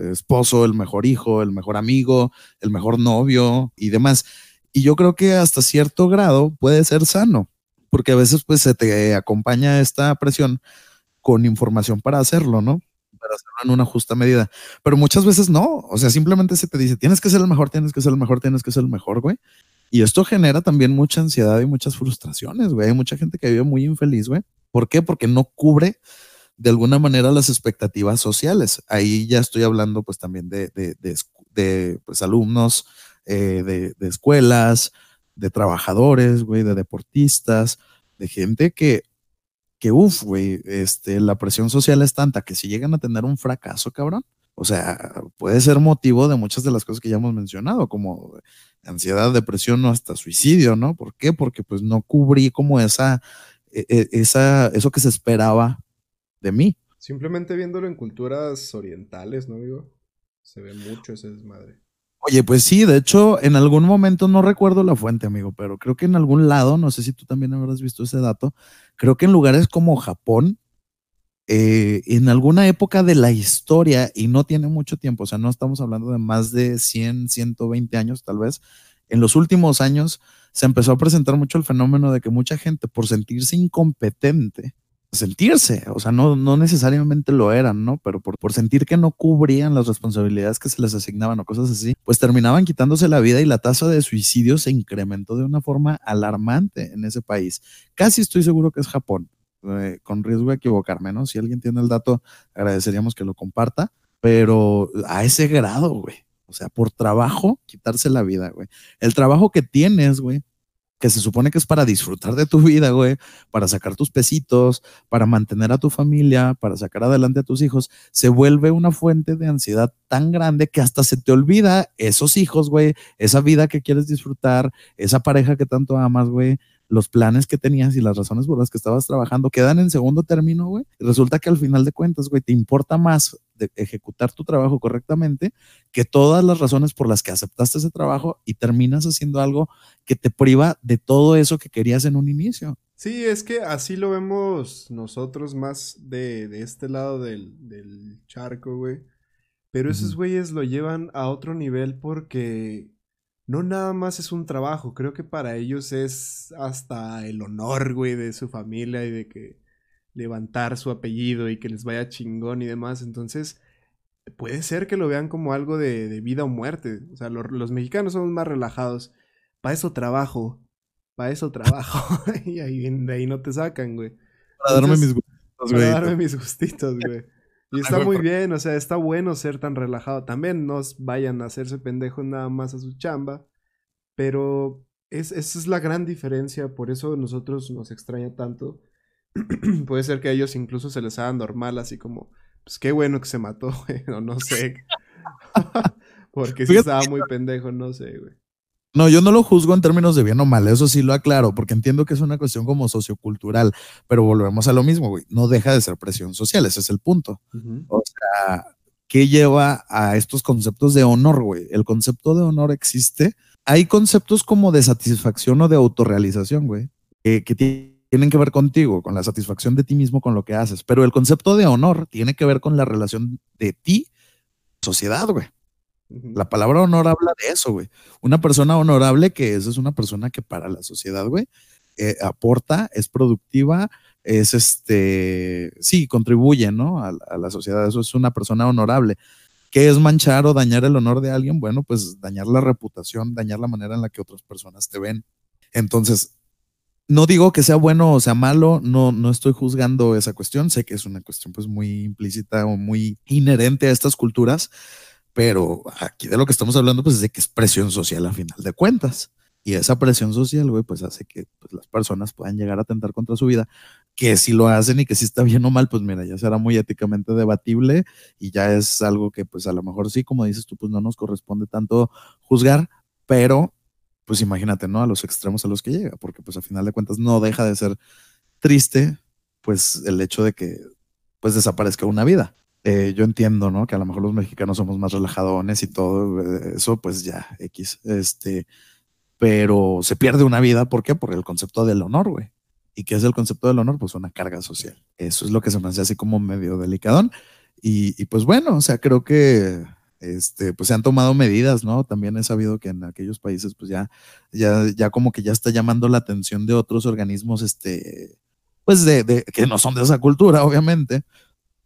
eh, esposo, el mejor hijo, el mejor amigo, el mejor novio y demás. Y yo creo que hasta cierto grado puede ser sano, porque a veces pues se te acompaña esta presión con información para hacerlo, ¿no? Para hacerlo en una justa medida. Pero muchas veces no, o sea, simplemente se te dice, tienes que ser el mejor, tienes que ser el mejor, tienes que ser el mejor, güey. Y esto genera también mucha ansiedad y muchas frustraciones, güey. Hay mucha gente que vive muy infeliz, güey. ¿Por qué? Porque no cubre de alguna manera las expectativas sociales. Ahí ya estoy hablando pues también de, de, de, pues, alumnos, eh, de, de escuelas, de trabajadores, güey, de deportistas, de gente que, que uff, güey, este, la presión social es tanta que si llegan a tener un fracaso, cabrón, o sea, puede ser motivo de muchas de las cosas que ya hemos mencionado, como ansiedad, depresión o hasta suicidio, ¿no? ¿Por qué? Porque pues no cubrí como esa, e, e, esa, eso que se esperaba de mí. Simplemente viéndolo en culturas orientales, ¿no, amigo? Se ve mucho ese desmadre. Oye, pues sí, de hecho, en algún momento no recuerdo la fuente, amigo, pero creo que en algún lado, no sé si tú también habrás visto ese dato, creo que en lugares como Japón, eh, en alguna época de la historia, y no tiene mucho tiempo, o sea, no estamos hablando de más de 100, 120 años tal vez, en los últimos años se empezó a presentar mucho el fenómeno de que mucha gente, por sentirse incompetente, sentirse, o sea, no, no necesariamente lo eran, ¿no? Pero por, por sentir que no cubrían las responsabilidades que se les asignaban o cosas así, pues terminaban quitándose la vida y la tasa de suicidio se incrementó de una forma alarmante en ese país. Casi estoy seguro que es Japón. Eh, con riesgo de equivocarme, ¿no? Si alguien tiene el dato, agradeceríamos que lo comparta, pero a ese grado, güey. O sea, por trabajo, quitarse la vida, güey. El trabajo que tienes, güey, que se supone que es para disfrutar de tu vida, güey, para sacar tus pesitos, para mantener a tu familia, para sacar adelante a tus hijos, se vuelve una fuente de ansiedad tan grande que hasta se te olvida esos hijos, güey, esa vida que quieres disfrutar, esa pareja que tanto amas, güey, los planes que tenías y las razones por las que estabas trabajando quedan en segundo término, güey. Resulta que al final de cuentas, güey, te importa más de ejecutar tu trabajo correctamente que todas las razones por las que aceptaste ese trabajo y terminas haciendo algo que te priva de todo eso que querías en un inicio. Sí, es que así lo vemos nosotros más de, de este lado del, del charco, güey. Pero esos güeyes lo llevan a otro nivel porque no nada más es un trabajo, creo que para ellos es hasta el honor, güey, de su familia y de que levantar su apellido y que les vaya chingón y demás. Entonces, puede ser que lo vean como algo de, vida o muerte. O sea, los mexicanos somos más relajados. Para eso trabajo, para eso trabajo. [LAUGHS] y ahí, de ahí no te sacan, güey. Para darme mis gustitos, güey. Para darme mis gustitos, güey. Y [LAUGHS] está muy bien, o sea, está bueno ser tan relajado. También no vayan a hacerse pendejos nada más a su chamba. Pero es, esa es la gran diferencia, por eso nosotros nos extraña tanto. [CLEARS THROAT] Puede ser que a ellos incluso se les haga normal, así como, pues qué bueno que se mató, [LAUGHS] güey, o no sé. [LAUGHS] Porque si estaba muy pendejo, no sé, güey. No, yo no lo juzgo en términos de bien o mal, eso sí lo aclaro, porque entiendo que es una cuestión como sociocultural, pero volvemos a lo mismo, güey, no deja de ser presión social, ese es el punto. O sea, ¿qué lleva a estos conceptos de honor, güey? El concepto de honor existe. Hay conceptos como de satisfacción o de autorrealización, güey, que, que tienen que ver contigo, con la satisfacción de ti mismo, con lo que haces, pero el concepto de honor tiene que ver con la relación de ti, sociedad, güey. La palabra honor habla de eso, güey. Una persona honorable que es, una persona que para la sociedad, güey, eh, aporta, es productiva, es este, sí, contribuye, ¿no? A, a, la sociedad, eso es una persona honorable. ¿Qué es manchar o dañar el honor de alguien? Bueno, pues dañar la reputación, dañar la manera en la que otras personas te ven. Entonces, no digo que sea bueno o sea malo, no, no estoy juzgando esa cuestión, sé que es una cuestión pues muy implícita o muy inherente a estas culturas, pero aquí de lo que estamos hablando pues es de que es presión social a final de cuentas. Y esa presión social, güey, pues hace que pues, las personas puedan llegar a atentar contra su vida, que si lo hacen y que si está bien o mal, pues mira, ya será muy éticamente debatible y ya es algo que pues a lo mejor sí, como dices tú, pues no nos corresponde tanto juzgar, pero pues imagínate, ¿no? A los extremos a los que llega, porque pues a final de cuentas no deja de ser triste, pues el hecho de que pues desaparezca una vida. Eh, yo entiendo, ¿no? Que a lo mejor los mexicanos somos más relajadones y todo eh, eso, pues ya, X, este, pero se pierde una vida, ¿por qué? Por el concepto del honor, güey. ¿Y qué es el concepto del honor? Pues una carga social. Eso es lo que se me hace así como medio delicadón. Y, pues bueno, o sea, creo que este, pues se han tomado medidas, ¿no? También he sabido que en aquellos países, pues ya, ya, ya como que ya está llamando la atención de otros organismos, este, pues de que no son de esa cultura, obviamente,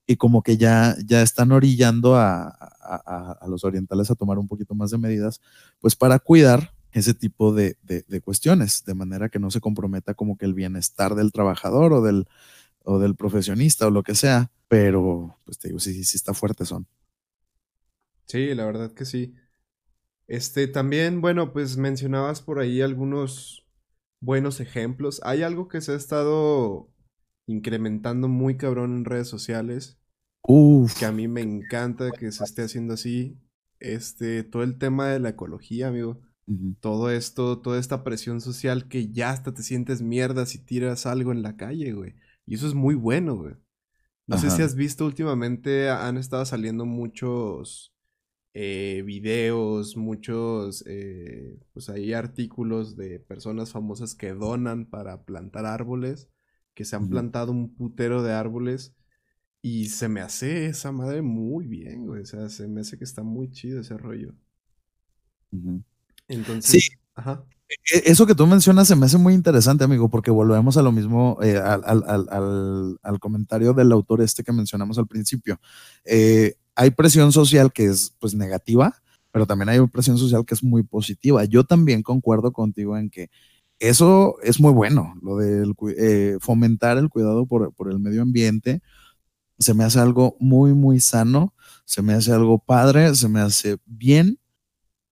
y como que ya, ya están orillando a, a, los orientales a tomar un poquito más de medidas, pues para cuidar ese tipo de, de, de, cuestiones, de manera que no se comprometa como que el bienestar del trabajador o del, o del profesionista o lo que sea, pero pues te digo, sí, sí está fuerte son. Sí, la verdad que sí. Este, también, bueno, pues mencionabas por ahí algunos buenos ejemplos. Hay algo que se ha estado incrementando muy cabrón en redes sociales. Uf. Que a mí me encanta que se esté haciendo así. Este, todo el tema de la ecología, amigo. Uh -huh. Todo esto, toda esta presión social que ya hasta te sientes mierda si tiras algo en la calle, güey. Y eso es muy bueno, güey. No Ajá. sé si has visto últimamente, han estado saliendo muchos eh, videos, muchos, eh, pues hay artículos de personas famosas que donan para plantar árboles, que se han uh -huh. plantado un putero de árboles y se me hace esa madre muy bien, güey, o sea, se me hace que está muy chido ese rollo. Uh -huh. Entonces, sí. Ajá. E, eso que tú mencionas se me hace muy interesante, amigo, porque volvemos a lo mismo, eh, al, al, al, al, comentario del autor este que mencionamos al principio. Eh, hay presión social que es pues negativa, pero también hay presión social que es muy positiva. Yo también concuerdo contigo en que eso es muy bueno, lo de eh, fomentar el cuidado por, por, el medio ambiente. Se me hace algo muy, muy sano, se me hace algo padre, se me hace bien.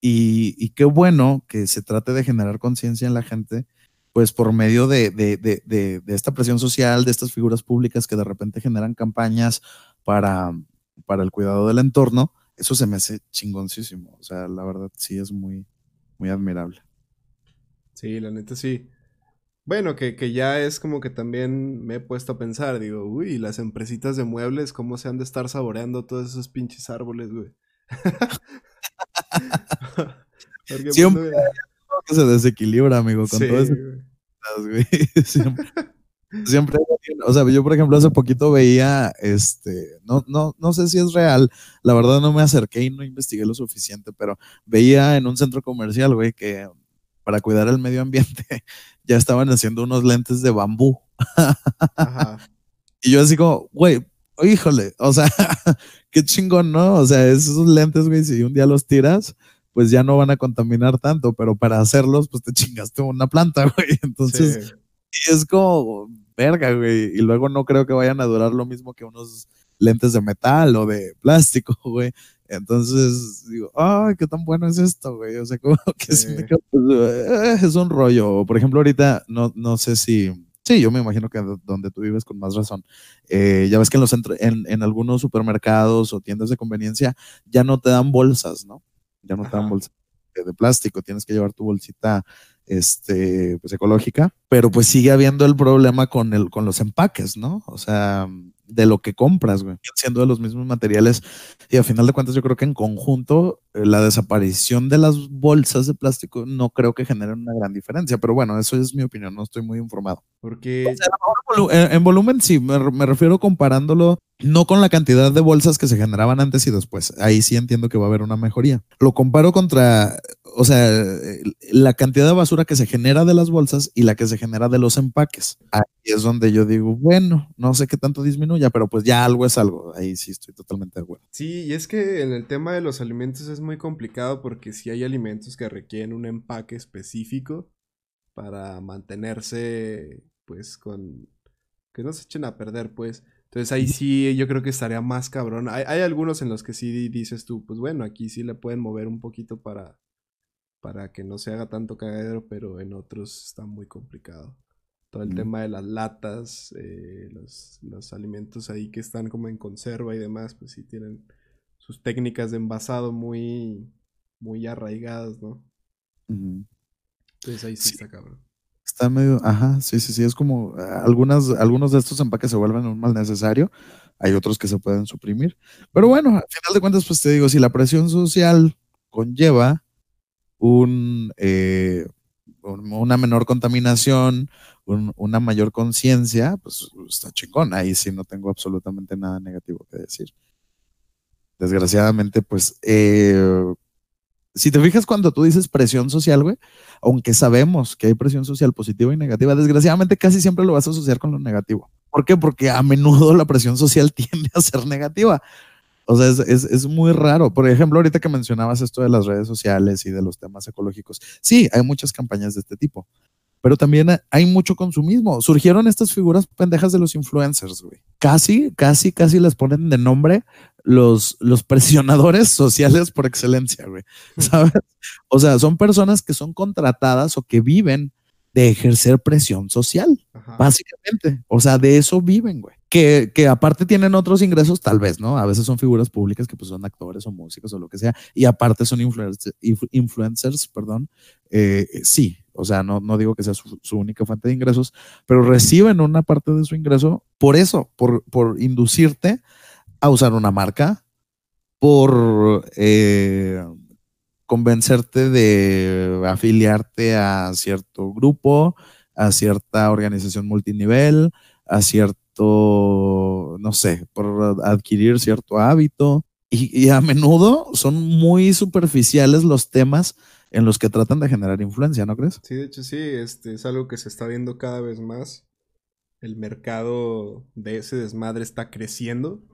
Y, y qué bueno que se trate de generar conciencia en la gente, pues por medio de, de, de, de, esta presión social, de estas figuras públicas que de repente generan campañas para, para el cuidado del entorno, eso se me hace chingoncísimo. O sea, la verdad sí es muy, muy admirable. Sí, la neta sí. Bueno, que, que, ya es como que también me he puesto a pensar, digo, uy, las empresitas de muebles, ¿cómo se han de estar saboreando todos esos pinches árboles, güey? [LAUGHS] Porque Siempre pues, se desequilibra, amigo, con sí, todo eso. [LAUGHS] Güey. Siempre. Siempre, o sea, yo por ejemplo hace poquito veía, este, no, no, no sé si es real, la verdad no me acerqué y no investigué lo suficiente, pero veía en un centro comercial, güey, que para cuidar el medio ambiente [LAUGHS] ya estaban haciendo unos lentes de bambú. Ajá. [LAUGHS] y yo así como, güey, híjole, o sea, [LAUGHS] qué chingón, ¿no? O sea, esos lentes, güey, si un día los tiras, pues ya no van a contaminar tanto, pero para hacerlos, pues te chingaste una planta, güey. Entonces, sí. Y es como, verga, güey. Y luego no creo que vayan a durar lo mismo que unos lentes de metal o de plástico, güey. Entonces digo, ay, qué tan bueno es esto, güey. O sea, como [LAUGHS] que sí. quedo, pues, eh, es un rollo. Por ejemplo, ahorita no, no sé si. Sí, yo me imagino que donde tú vives con más razón. Eh, ya ves que en, los en, en, algunos supermercados o tiendas de conveniencia ya no te dan bolsas, ¿no? Ya no Ajá. te dan bolsas de plástico, tienes que llevar tu bolsita este, pues ecológica, pero pues sigue habiendo el problema con, el, con los empaques, ¿no? O sea, de lo que compras, güey, siendo de los mismos materiales. Y a final de cuentas, yo creo que en conjunto, eh, la desaparición de las bolsas de plástico no creo que genere una gran diferencia. Pero bueno, eso es mi opinión, no estoy muy informado. Porque. O sea, en, en, volumen, sí, me, me, refiero comparándolo no con la cantidad de bolsas que se generaban antes y después. Ahí sí entiendo que va a haber una mejoría. Lo comparo contra o sea, la cantidad de basura que se genera de las bolsas y la que se genera de los empaques. Ahí es donde yo digo, bueno, no sé qué tanto disminuya, pero pues ya algo es algo. Ahí sí estoy totalmente de acuerdo. Sí, y es que en el tema de los alimentos es muy complicado porque si hay alimentos que requieren un empaque específico para mantenerse, pues, con... que no se echen a perder, pues. Entonces ahí sí yo creo que estaría más cabrón. Hay, hay algunos en los que sí dices tú, pues bueno, aquí sí le pueden mover un poquito para para que no se haga tanto cagadero, pero en otros está muy complicado. Todo el tema de las latas, eh, los, alimentos ahí que están como en conserva y demás, pues sí tienen sus técnicas de envasado muy, muy arraigadas, ¿no? Entonces ahí sí, está cabrón. Está medio, ajá, sí, sí, sí, es como algunas, algunos de estos empaques se vuelven un mal necesario, hay otros que se pueden suprimir. Pero bueno, al final de cuentas, pues te digo, si la presión social conlleva un, eh, una menor contaminación, una mayor conciencia, pues está chingón. Ahí sí no tengo absolutamente nada negativo que decir. Desgraciadamente, pues, eh, si te fijas cuando tú dices presión social, güey, aunque sabemos que hay presión social positiva y negativa, desgraciadamente casi siempre lo vas a asociar con lo negativo. ¿Por qué? Porque a menudo la presión social [LAUGHS] tiende a ser negativa. O sea, es, muy raro. Por ejemplo, ahorita que mencionabas esto de las redes sociales y de los temas ecológicos, sí, hay muchas campañas de este tipo, pero también hay mucho consumismo. Surgieron estas figuras pendejas de los influencers, güey. Casi, casi, casi les ponen de nombre los, los presionadores [LAUGHS] sociales por excelencia, güey. ¿Sabes? O sea, son personas que son contratadas o que viven de ejercer presión social, básicamente. O sea, de eso viven, güey que, que, aparte tienen otros ingresos, tal vez, ¿no? A veces son figuras públicas que pues son actores o músicos o lo que sea, y aparte son influencers, influencers perdón, eh, sí, o sea, no, no digo que sea su, única fuente de ingresos, pero reciben una parte de su ingreso por eso, por, por inducirte a usar una marca, por eh, convencerte de afiliarte a cierto grupo, a cierta organización multinivel, a cierto no sé, por adquirir cierto hábito. Y, a menudo son muy superficiales los temas en los que tratan de generar influencia, ¿no crees? Sí, de hecho sí, este es algo que se está viendo cada vez más. El mercado de ese desmadre está creciendo.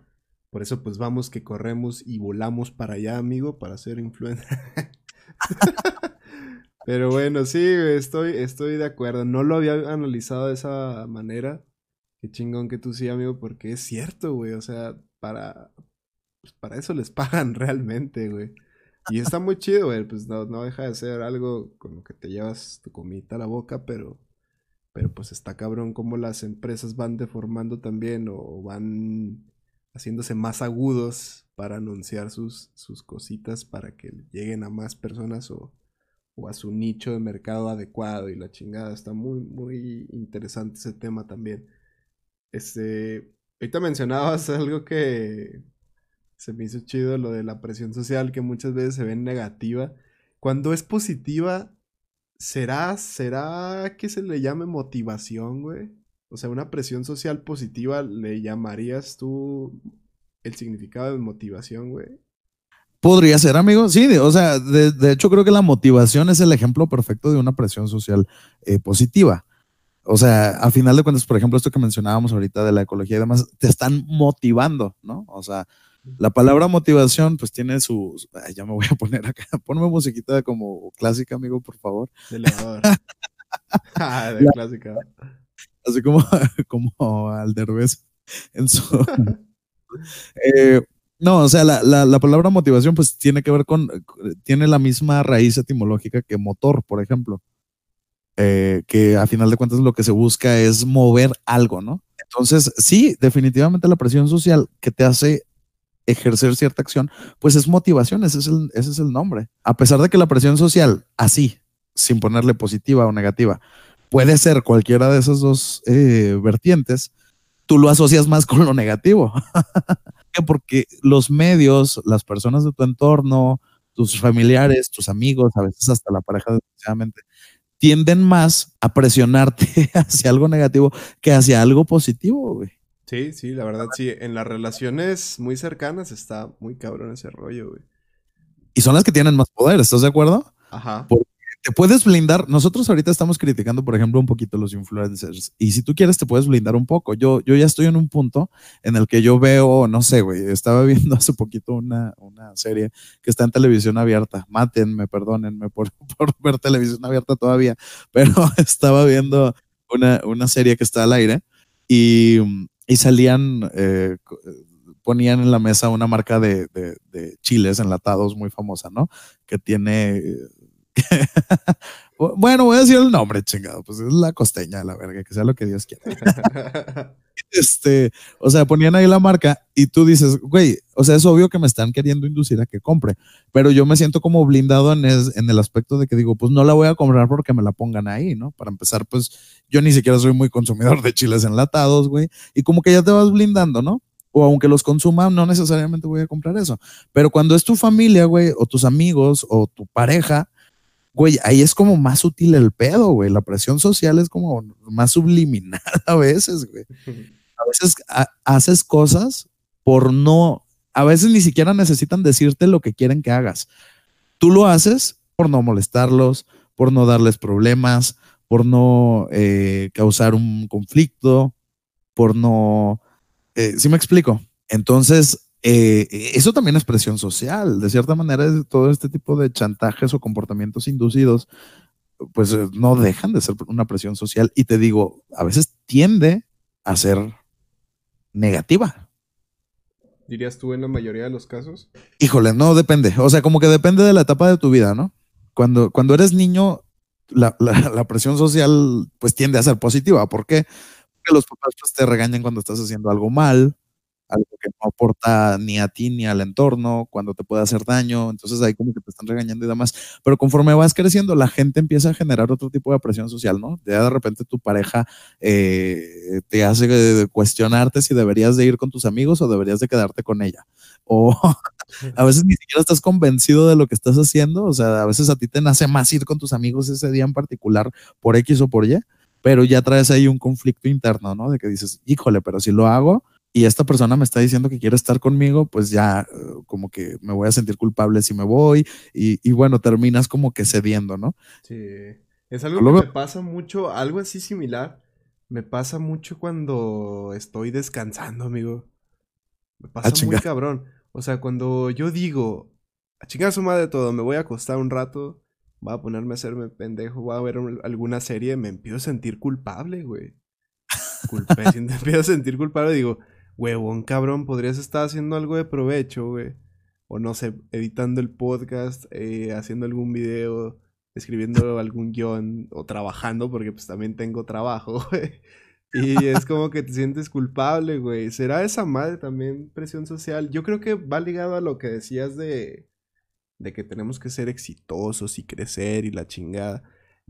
Por eso pues vamos que corremos y volamos para allá, amigo, para ser influencer. [LAUGHS] Pero bueno, sí, estoy, estoy de acuerdo. No lo había analizado de esa manera. Qué chingón que tú sí, amigo, porque es cierto, güey. O sea, para, pues para eso les [LAUGHS] pagan realmente, güey. Y está muy chido, güey. Pues no, no deja de ser algo con lo que te llevas tu comida a la boca, pero, pero pues está cabrón cómo las empresas van deformando también o van haciéndose más agudos para anunciar sus, sus cositas para que lleguen a más personas o, o a su nicho de mercado adecuado y la chingada. Está muy, muy interesante ese tema también. Este, ahorita mencionabas algo que se me hizo chido, lo de la presión social, que muchas veces se ve negativa. Cuando es positiva, ¿será, será que se le llame motivación, güey? O sea, una presión social positiva, ¿le llamarías tú el significado de motivación, güey? Podría ser, amigo. Sí, o sea, de, hecho creo que la motivación es el ejemplo perfecto de una presión social eh, positiva. O sea, a final de cuentas, por ejemplo, esto que mencionábamos ahorita de la ecología y demás, te están motivando, ¿no? O sea, la palabra motivación, pues tiene su. ya me voy a poner acá. [LAUGHS] Ponme musiquita como clásica, amigo, por favor. De [LAUGHS] ah, de clásica. Así como, [LAUGHS] como al derbez en su. [LAUGHS] Eh, no, o sea, la, la, palabra motivación, pues tiene que ver con. Tiene la misma raíz etimológica que motor, por ejemplo. Eh, que a final de cuentas lo que se busca es mover algo, ¿no? Entonces, sí, definitivamente la presión social que te hace ejercer cierta acción, pues es motivación, ese es el, ese es el nombre. A pesar de que la presión social, así, sin ponerle positiva o negativa, puede ser cualquiera de esas dos eh, vertientes, tú lo asocias más [LAUGHS] con lo negativo. [LAUGHS] Porque los medios, las personas de tu entorno, tus familiares, tus amigos, a veces hasta la pareja, desgraciadamente, tienden más a presionarte [LAUGHS] hacia algo negativo que hacia algo positivo, güey. Sí, sí, la verdad sí. En las relaciones muy cercanas está muy cabrón ese rollo, güey. Y son las que tienen más poder, ¿estás de acuerdo? Ajá. Porque te puedes blindar. Nosotros ahorita estamos criticando, por ejemplo, un poquito los influencers. Y si tú quieres, te puedes blindar un poco. Yo, yo ya estoy en un punto en el que yo veo, no sé, güey, estaba [LAUGHS] viendo hace poquito una, una serie que está en televisión abierta. Mátenme, perdónenme por, [LAUGHS] por ver televisión abierta todavía, pero [LAUGHS] estaba viendo una, una serie que está al aire y, y salían, eh, ponían en la mesa una marca de, de, de, chiles enlatados muy famosa, ¿no? Que tiene [LAUGHS] bueno, voy a decir el nombre, chingado. Pues es la costeña, la verga, que sea lo que Dios quiera. [LAUGHS] este, o sea, ponían ahí la marca y tú dices, güey, o sea, es obvio que me están queriendo inducir a que compre, pero yo me siento como blindado en, en el aspecto de que digo, pues no la voy a comprar porque me la pongan ahí, ¿no? Para empezar, pues yo ni siquiera soy muy consumidor de chiles enlatados, güey, y como que ya te vas blindando, ¿no? o aunque los consuma, no necesariamente voy a comprar eso. Pero cuando es tu familia, güey, o tus amigos, o tu pareja, güey, ahí es como más útil el pedo, güey. La presión social es como más subliminal [LAUGHS] a veces, güey. A veces haces cosas por no, a veces ni siquiera necesitan decirte lo que quieren que hagas. Tú lo haces por no molestarlos, por no darles problemas, por no eh, causar un conflicto, por no... Eh, ¿Sí me explico? Entonces, eh, eso también es presión social. De cierta manera, todo este tipo de chantajes o comportamientos inducidos, pues eh, no dejan de ser una presión social. Y te digo, a veces tiende a ser negativa. ¿Dirías tú en la mayoría de los casos? Híjole, no depende. O sea, como que depende de la etapa de tu vida, ¿no? Cuando, cuando eres niño, la, la, presión social pues tiende a ser positiva. ¿Por qué? Porque los papás pues, te regañan cuando estás haciendo algo mal algo que no aporta ni a ti ni al entorno, cuando te puede hacer daño, entonces ahí como que te están regañando y demás. Pero conforme vas creciendo, la gente empieza a generar otro tipo de presión social, ¿no? Ya de repente tu pareja eh, te hace cuestionarte si deberías de ir con tus amigos o deberías de quedarte con ella. O [LAUGHS] a veces ni siquiera estás convencido de lo que estás haciendo, o sea, a veces a ti te nace más ir con tus amigos ese día en particular por X o por Y, pero ya traes ahí un conflicto interno, ¿no? De que dices, híjole, pero si lo hago, y esta persona me está diciendo que quiere estar conmigo, pues ya eh, como que me voy a sentir culpable si me voy y, bueno, terminas como que cediendo, ¿no? Sí, es algo que me pasa mucho, algo así similar, me pasa mucho cuando estoy descansando, amigo. Me pasa ah, muy cabrón. O sea, cuando yo digo, a chingar su madre todo, me voy a acostar un rato, voy a ponerme a hacerme pendejo, voy a ver alguna serie, me empiezo a sentir culpable, güey. Culpa, [LAUGHS] me empiezo a sentir culpable, digo, huevón cabrón, podrías estar haciendo algo de provecho, güey. O no sé, editando el podcast, eh, haciendo algún video, escribiendo algún guion o trabajando, porque pues también tengo trabajo, [LAUGHS] güey. Y es como que te sientes culpable, güey. ¿Será esa madre también presión social? Yo creo que va ligado a lo que decías de, de que tenemos que ser exitosos y crecer y la chingada.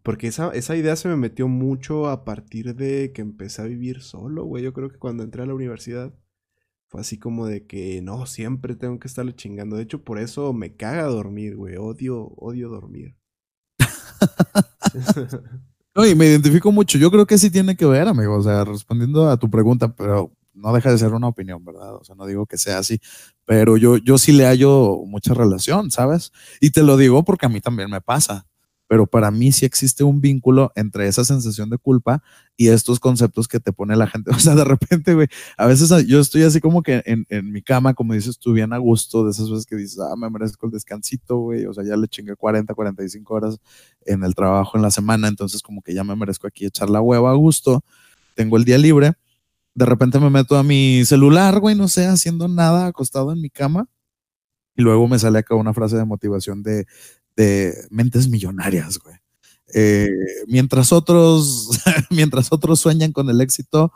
Porque esa, esa idea se me metió mucho a partir de que empecé a vivir solo, güey. Yo creo que cuando entré a la universidad fue así como de que no, siempre tengo que estarle chingando. De hecho, por eso me caga dormir, güey. Odio, odio dormir. [LAUGHS] no, y me identifico mucho. Yo creo que sí tiene que ver, amigo. O sea, respondiendo a tu pregunta, pero no deja de ser una opinión, ¿verdad? O sea, no digo que sea así, pero yo, yo sí le hallo mucha relación, ¿sabes? Y te lo digo porque a mí también me pasa pero para mí sí existe un vínculo entre esa sensación de culpa y estos conceptos que te pone la gente. [LAUGHS] O sea, de repente, güey, a veces yo estoy así como que en, en, mi cama, como dices tú, bien a gusto, de esas veces que dices, ah, me merezco el descansito, güey, o sea, ya le chingué 40, 45 horas en el trabajo en la semana, entonces como que ya me merezco aquí echar la hueva a gusto, tengo el día libre, de repente me meto a mi celular, güey, no sé, haciendo nada, acostado en mi cama. Y luego me sale acá una frase de motivación de de mentes millonarias, güey. Eh, mientras otros, [LAUGHS] mientras otros sueñan con el éxito,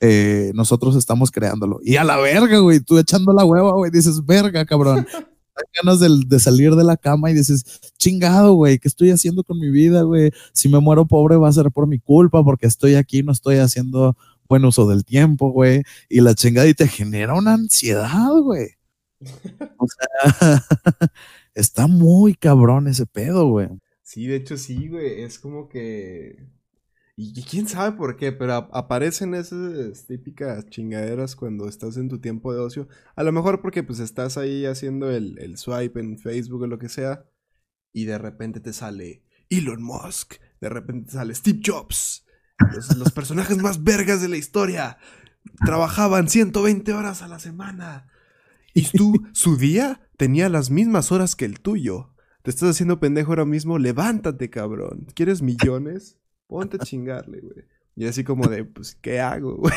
eh, nosotros estamos creándolo. Y a la verga, güey, tú echando la hueva, güey, dices, verga, cabrón. [LAUGHS] Hay ganas de, de, salir de la cama y dices, chingado, güey, ¿qué estoy haciendo con mi vida, güey? Si me muero pobre va a ser por mi culpa, porque estoy aquí, no estoy haciendo buen uso del tiempo, güey. Y la chingada y te genera una ansiedad, güey. [LAUGHS] O sea, Está muy cabrón ese pedo, güey. Sí, de hecho sí, güey. Es como que... Y, quién sabe por qué, pero aparecen esas típicas chingaderas cuando estás en tu tiempo de ocio. A lo mejor porque pues estás ahí haciendo el, el swipe en Facebook o lo que sea. y de repente te sale Elon Musk, de repente te sale Steve Jobs, los, personajes más vergas de la historia. Trabajaban 120 horas a la semana. [LAUGHS] Y tú, su día tenía las mismas horas que el tuyo. Te estás haciendo pendejo ahora mismo, levántate, cabrón. ¿Quieres millones? Ponte a chingarle, güey. Y así como de, pues, ¿qué hago, [LAUGHS] güey?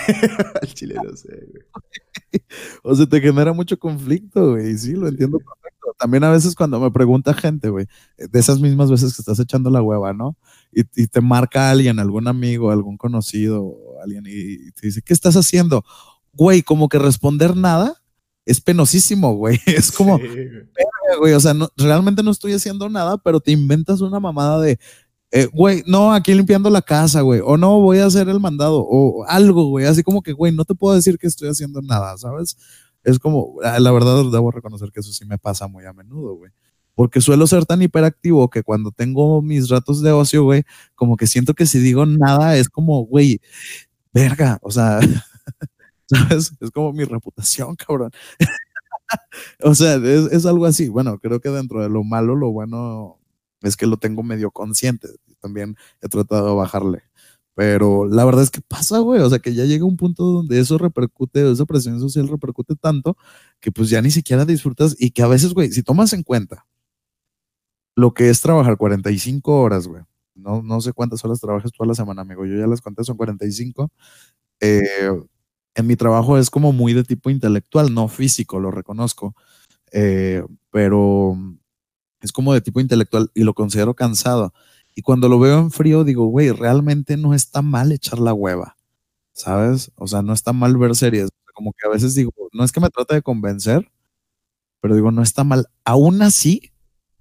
Al chile no sé, güey. O sea, te genera mucho conflicto, güey. Sí, lo entiendo perfecto. También a veces cuando me pregunta gente, güey, de esas mismas veces que estás echando la hueva, ¿no? Y, te marca alguien, algún amigo, algún conocido, alguien, y, te dice, ¿qué estás haciendo? Güey, como que responder nada es penosísimo, güey. [LAUGHS] Es como, güey, o sea, no, realmente no estoy haciendo nada, pero te inventas una mamada de, eh, güey, no, aquí limpiando la casa, güey, o no, voy a hacer el mandado, o algo, güey, así como que, güey, no te puedo decir que estoy haciendo nada, ¿sabes? Es como, ah, la verdad, debo reconocer que eso sí me pasa muy a menudo, güey. Porque suelo ser tan hiperactivo que cuando tengo mis ratos de ocio, güey, como que siento que si digo nada es como, güey, verga, o sea, [LAUGHS] [LAUGHS] ¿sabes? Es como mi reputación, cabrón. [LAUGHS] o sea, es, es, algo así. Bueno, creo que dentro de lo malo, lo bueno es que lo tengo medio consciente. También he tratado de bajarle. Pero la verdad es que pasa, güey. O sea, que ya llega un punto donde eso repercute, esa presión social repercute tanto que pues ya ni siquiera disfrutas y que a veces, güey, si tomas en cuenta lo que es trabajar 45 horas, güey. No, no sé cuántas horas trabajas toda la semana, amigo. Yo ya las conté, son 45. Eh, en mi trabajo es como muy de tipo intelectual, no físico, lo reconozco. Eh, pero es como de tipo intelectual y lo considero cansado. Y cuando lo veo en frío, digo, güey, realmente no está mal echar la hueva, ¿sabes? O sea, no está mal ver series. Como que a veces digo, no es que me trate de convencer, pero digo, no está mal. Aún así,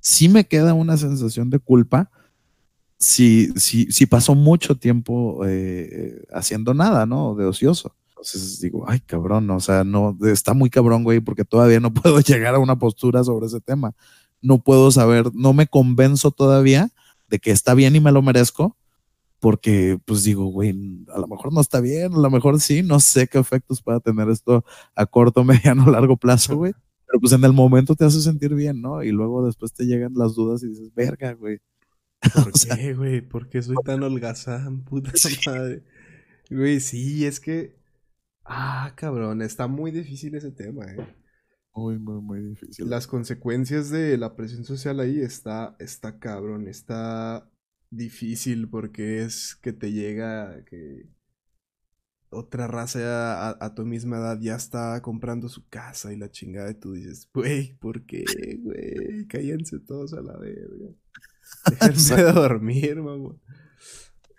sí me queda una sensación de culpa si, si, si pasó mucho tiempo eh, haciendo nada, ¿no? De ocioso. Entonces digo, ay, cabrón, o sea, no, está muy cabrón, güey, porque todavía no [LAUGHS] puedo llegar a una postura sobre ese tema no puedo saber, no me convenzo todavía de que está bien y me lo merezco, porque pues digo, güey, a lo mejor no está bien, a lo mejor sí, no sé qué efectos pueda tener esto a corto, [LAUGHS] mediano, largo plazo, güey. Pero pues en el momento te hace sentir bien, ¿no? Y luego después te llegan las dudas y dices, verga, güey. [LAUGHS] ¿Por qué, güey? ¿Por qué soy tan holgazán, puta madre? Güey, sí, es que... Ah, cabrón, está muy difícil ese tema, eh. Muy, muy, muy difícil. Las consecuencias de la presión social ahí está, está cabrón, está difícil porque es que te llega que otra raza a, tu misma edad ya está comprando su casa y la chingada y tú dices, güey, ¿por qué, güey? Cállense todos a la verga. [LAUGHS] Déjense de dormir, mamá.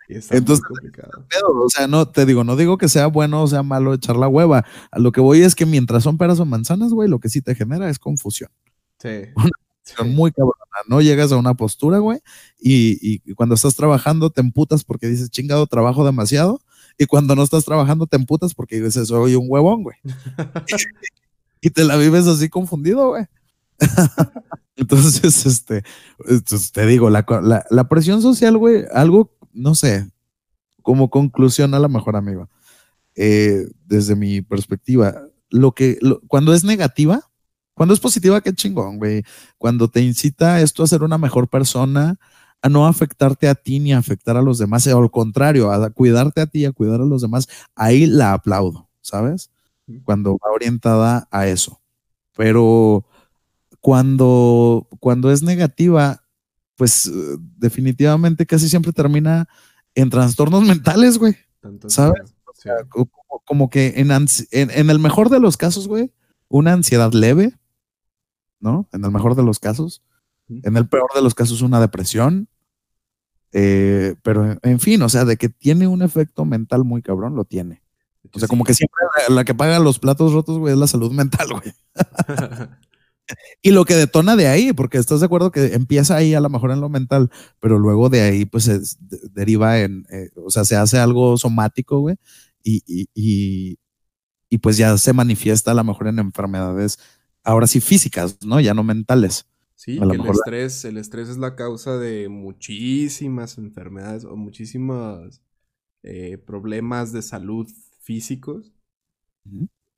Entonces, [LAUGHS] o sea, no te digo, no digo que sea bueno o sea malo echar la hueva. A lo que voy es que mientras son peras o manzanas, güey, lo que sí te genera es confusión. Sí. [LAUGHS] Una muy cabrona. No llegas a una postura, güey, y, cuando estás trabajando te emputas porque dices, chingado, trabajo demasiado. Y cuando no estás trabajando te emputas porque dices, soy un huevón, güey. [LAUGHS] y te la vives así confundido, güey. Entonces, este, te digo, la, la presión social, güey, algo no sé, como conclusión a la mejor amiga, eh, desde mi perspectiva, lo que, cuando es negativa, cuando es positiva, qué chingón, güey. Cuando te incita esto a ser una mejor persona, a no afectarte a ti ni a afectar a los demás, o al contrario, a cuidarte a ti y a cuidar a los demás, ahí la aplaudo, ¿sabes? Cuando va orientada a eso. Pero cuando, cuando es negativa, pues eh, definitivamente casi siempre termina en trastornos mentales, güey. ¿Sabes? como, que en, en, el mejor de los casos, güey, una ansiedad leve, ¿no? En el mejor de los casos. En el peor de los casos, una depresión. Eh, pero, en fin, o sea, de que tiene un efecto mental muy cabrón, lo tiene. O sea, como que siempre la, la, que paga los platos rotos, güey, es la salud mental, güey. [LAUGHS] Y lo que detona de ahí, porque estás de acuerdo que empieza ahí a lo mejor en lo mental, pero luego de ahí pues deriva en, eh, o sea, se hace algo somático, güey, y, y, y, pues ya se manifiesta a lo mejor en enfermedades, ahora sí físicas, ¿no? Ya no mentales. Sí, el estrés, el estrés es la causa de muchísimas enfermedades o muchísimos eh, problemas de salud físicos.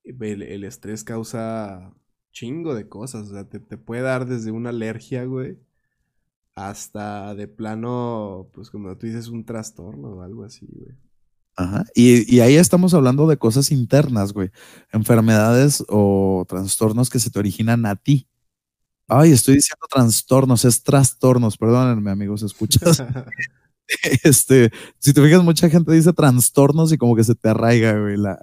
el estrés causa chingo de cosas. O sea, te, puede dar desde una alergia, güey, hasta de plano, pues como tú dices, un trastorno o algo así, güey. Ajá. Y, y, ahí estamos hablando de cosas internas, güey. Enfermedades o trastornos que se te originan a ti. Ay, estoy diciendo trastornos, es trastornos, perdónenme, amigos, escuchas. [LAUGHS] [LAUGHS] este, si te fijas, mucha gente dice trastornos y como que se te arraiga, güey, la,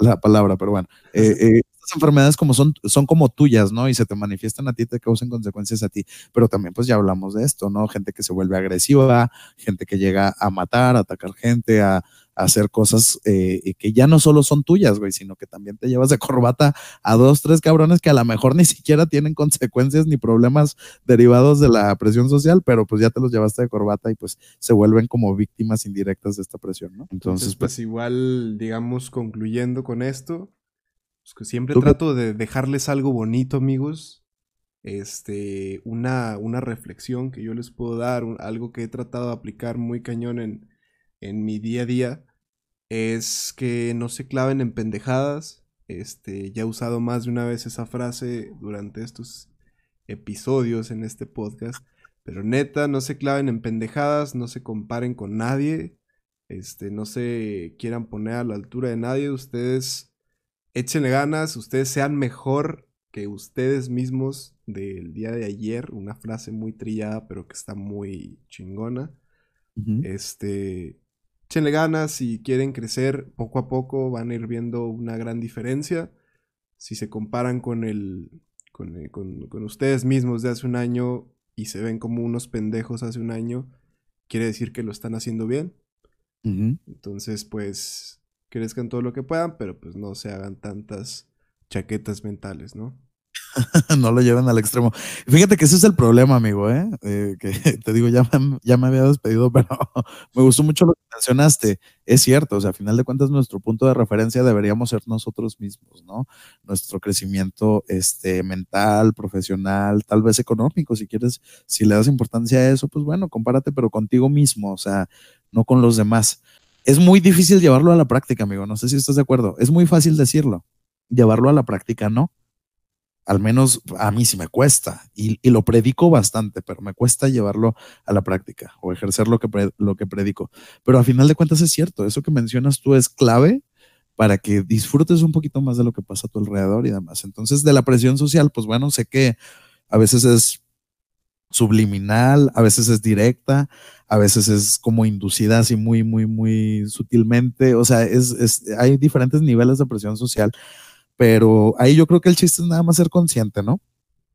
la, palabra, pero bueno. Eh, eh, estas enfermedades como son, son como tuyas, ¿no? Y se te manifiestan a ti, te causan consecuencias a ti. Pero también, pues ya hablamos de esto, ¿no? Gente que se vuelve agresiva, gente que llega a matar, a atacar gente, a, hacer cosas eh, que ya no solo son tuyas, güey, sino que también te llevas de corbata a dos, tres cabrones que a lo mejor ni siquiera tienen consecuencias ni problemas derivados de la presión social, pero pues ya te los llevaste de corbata y pues se vuelven como víctimas indirectas de esta presión, ¿no? Entonces, pues, pues, igual, digamos, concluyendo con esto, pues que siempre trato de dejarles algo bonito, amigos. Este, una, una reflexión que yo les puedo dar, algo que he tratado de aplicar muy cañón en, en mi día a día es que no se claven en pendejadas. Este, ya he usado más de una vez esa frase durante estos episodios en este podcast. Pero neta, no se claven en pendejadas, no se comparen con nadie. Este, no se quieran poner a la altura de nadie. Ustedes échenle ganas, ustedes sean mejor que ustedes mismos del día de ayer. Una frase muy trillada, pero que está muy chingona. Este, Échenle ganas, si quieren crecer poco a poco van a ir viendo una gran diferencia. Si se comparan con, el, con, eh, ustedes mismos de hace un año y se ven como unos pendejos hace un año, quiere decir que lo están haciendo bien. Entonces, pues, crezcan todo lo que puedan, pero pues no se hagan tantas chaquetas mentales, ¿no? [LAUGHS] no lo lleven al extremo. Fíjate que ese es el problema, amigo, ¿eh? eh que [LAUGHS] te digo, ya me, ya me había despedido, [LAUGHS] pero me gustó mucho lo que mencionaste. Es cierto, o sea, a final de cuentas, nuestro punto de referencia deberíamos ser nosotros mismos, ¿no? Nuestro crecimiento este, mental, profesional, tal vez económico, si quieres, si le das importancia a eso, pues bueno, compárate, pero contigo mismo, o sea, no con los demás. Es muy difícil llevarlo a la práctica, amigo. No sé si estás de acuerdo. Es muy fácil decirlo. Llevarlo a la práctica, no al menos a mí sí me cuesta y, lo predico bastante, pero me cuesta llevarlo a la práctica o ejercer lo que, lo que predico. Pero a final de cuentas es cierto, eso que mencionas tú es clave para que disfrutes un poquito más de lo que pasa a tu alrededor y demás. Entonces, de la presión social, pues bueno, sé que a veces es subliminal, a veces es directa, a veces es como inducida así muy, muy, muy sutilmente. O sea, es, es, hay diferentes niveles de presión social pero ahí yo creo que el chiste es nada más ser consciente, ¿no?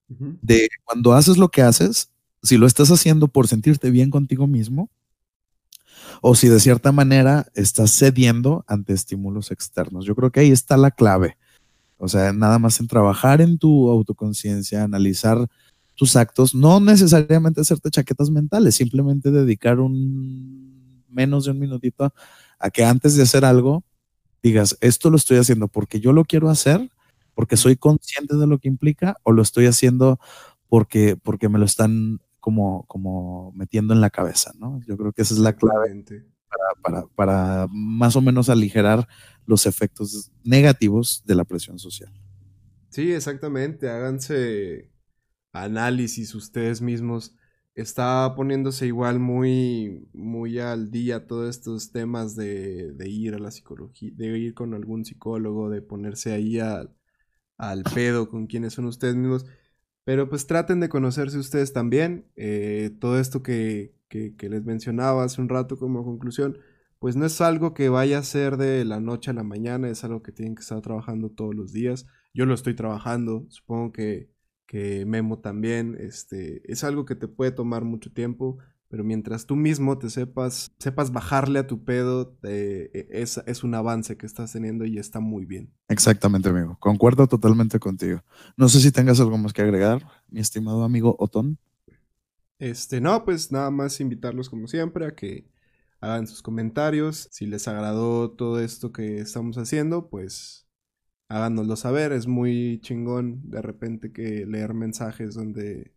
De cuando haces lo que haces, si lo estás haciendo por sentirte bien contigo mismo, o si de cierta manera estás cediendo ante estímulos externos. Yo creo que ahí está la clave. O sea, nada más en trabajar en tu autoconciencia, analizar tus actos, no necesariamente hacerte chaquetas mentales, simplemente dedicar un menos de un minutito a que antes de hacer algo digas, esto lo estoy haciendo porque yo lo quiero hacer, porque soy consciente de lo que implica, o lo estoy haciendo porque, porque me lo están como, como metiendo en la cabeza, ¿no? Yo creo que esa es la clave para, para, más o menos aligerar los efectos negativos de la presión social. Sí, exactamente. Háganse análisis ustedes mismos está poniéndose igual muy, muy al día todos estos temas de, ir a la psicología, de ir con algún psicólogo, de ponerse ahí al, pedo con quienes son ustedes mismos. Pero pues traten de conocerse ustedes también. Eh, todo esto que, que, les mencionaba hace un rato como conclusión, pues no es algo que vaya a ser de la noche a la mañana, es algo que tienen que estar trabajando todos los días. Yo lo estoy trabajando, supongo que que Memo también, este, es algo que te puede tomar mucho tiempo, pero mientras tú mismo te sepas, sepas bajarle a tu pedo, e, es, es, un avance que estás teniendo y está muy bien. Exactamente, amigo. Concuerdo totalmente contigo. No sé si tengas algo más que agregar, mi estimado amigo Otón. Este, no, pues nada más invitarlos como siempre a que hagan sus comentarios. Si les agradó todo esto que estamos haciendo, pues háganoslo saber. Es muy chingón de repente que leer mensajes donde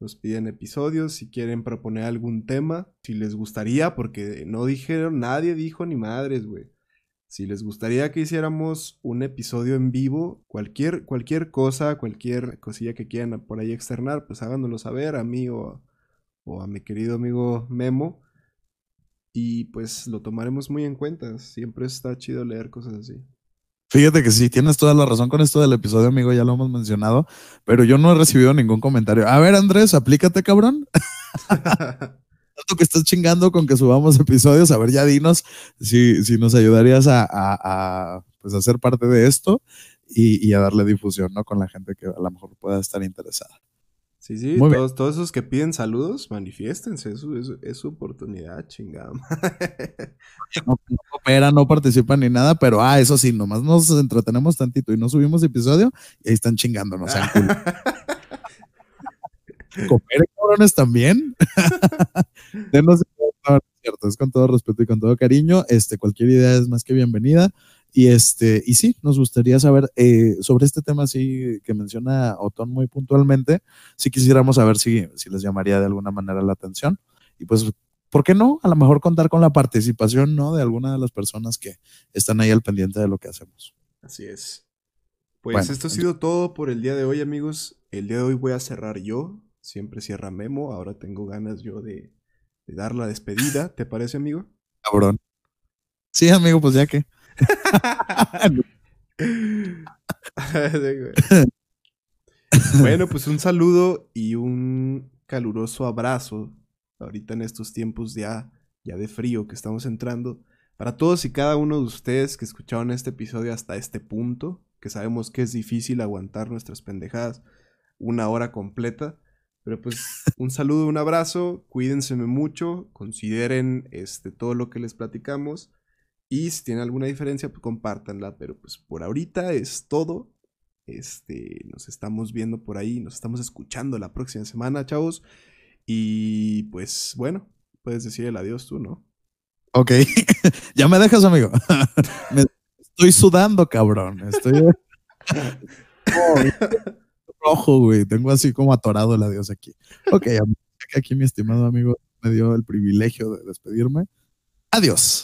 nos piden episodios, si quieren proponer algún tema, si les gustaría, porque no dijeron, nadie dijo ni madres, güey. Si les gustaría que hiciéramos un episodio en vivo, cualquier, cualquier cosa, cualquier cosilla que quieran por ahí externar, pues háganoslo saber a mí o, o a mi querido amigo Memo. Y pues lo tomaremos muy en cuenta. Siempre está chido leer cosas así. Fíjate que sí, tienes toda la razón con esto del episodio, amigo, ya lo hemos mencionado, pero yo no he recibido ningún comentario. A ver, Andrés, aplícate, cabrón. [LAUGHS] Tanto que estás chingando con que subamos episodios, a ver, ya dinos si, si nos ayudarías a, a, pues, hacer parte de esto y, y, a darle difusión, ¿no? Con la gente que a lo mejor pueda estar interesada. Sí, sí, todos, todos, esos que piden saludos, manifiéstense, es su, es, es su oportunidad, chingada. No, no cooperan, no participan ni nada, pero ah, eso sí, nomás nos entretenemos tantito y no subimos episodio y ahí están chingándonos. [LAUGHS] Cooperen, cabrones, también. [LAUGHS] Denos, no, cierto, es con todo respeto y con todo cariño. Este, cualquier idea es más que bienvenida. Y este, y sí, nos gustaría saber eh, sobre este tema así que menciona Otón muy puntualmente, si quisiéramos saber si, si les llamaría de alguna manera la atención. Y pues, ¿por qué no? A lo mejor contar con la participación, ¿no? De alguna de las personas que están ahí al pendiente de lo que hacemos. Así es. Pues bueno, esto ha sido todo por el día de hoy, amigos. El día de hoy voy a cerrar yo. Siempre cierra Memo. Ahora tengo ganas yo de, de dar la despedida. ¿Te parece, amigo? Cabrón. Sí, amigo, pues ya que. [LAUGHS] bueno, pues un saludo y un caluroso abrazo ahorita en estos tiempos ya, ya de frío que estamos entrando. Para todos y cada uno de ustedes que escucharon este episodio hasta este punto, que sabemos que es difícil aguantar nuestras pendejadas una hora completa. Pero pues un saludo, un abrazo, cuídense mucho, consideren este, todo lo que les platicamos y si tienen alguna diferencia, pues compártanla. Pero pues por ahorita es todo. Este, nos estamos viendo por ahí, nos estamos escuchando la próxima semana, chavos. Y pues bueno, puedes decir el adiós tú, ¿no? Ok, [LAUGHS] ya me dejas, amigo. [LAUGHS] me estoy sudando, cabrón. Estoy [LAUGHS] rojo, güey. Tengo así como atorado el adiós aquí. Ok, aquí mi estimado amigo me dio el privilegio de despedirme. Adiós.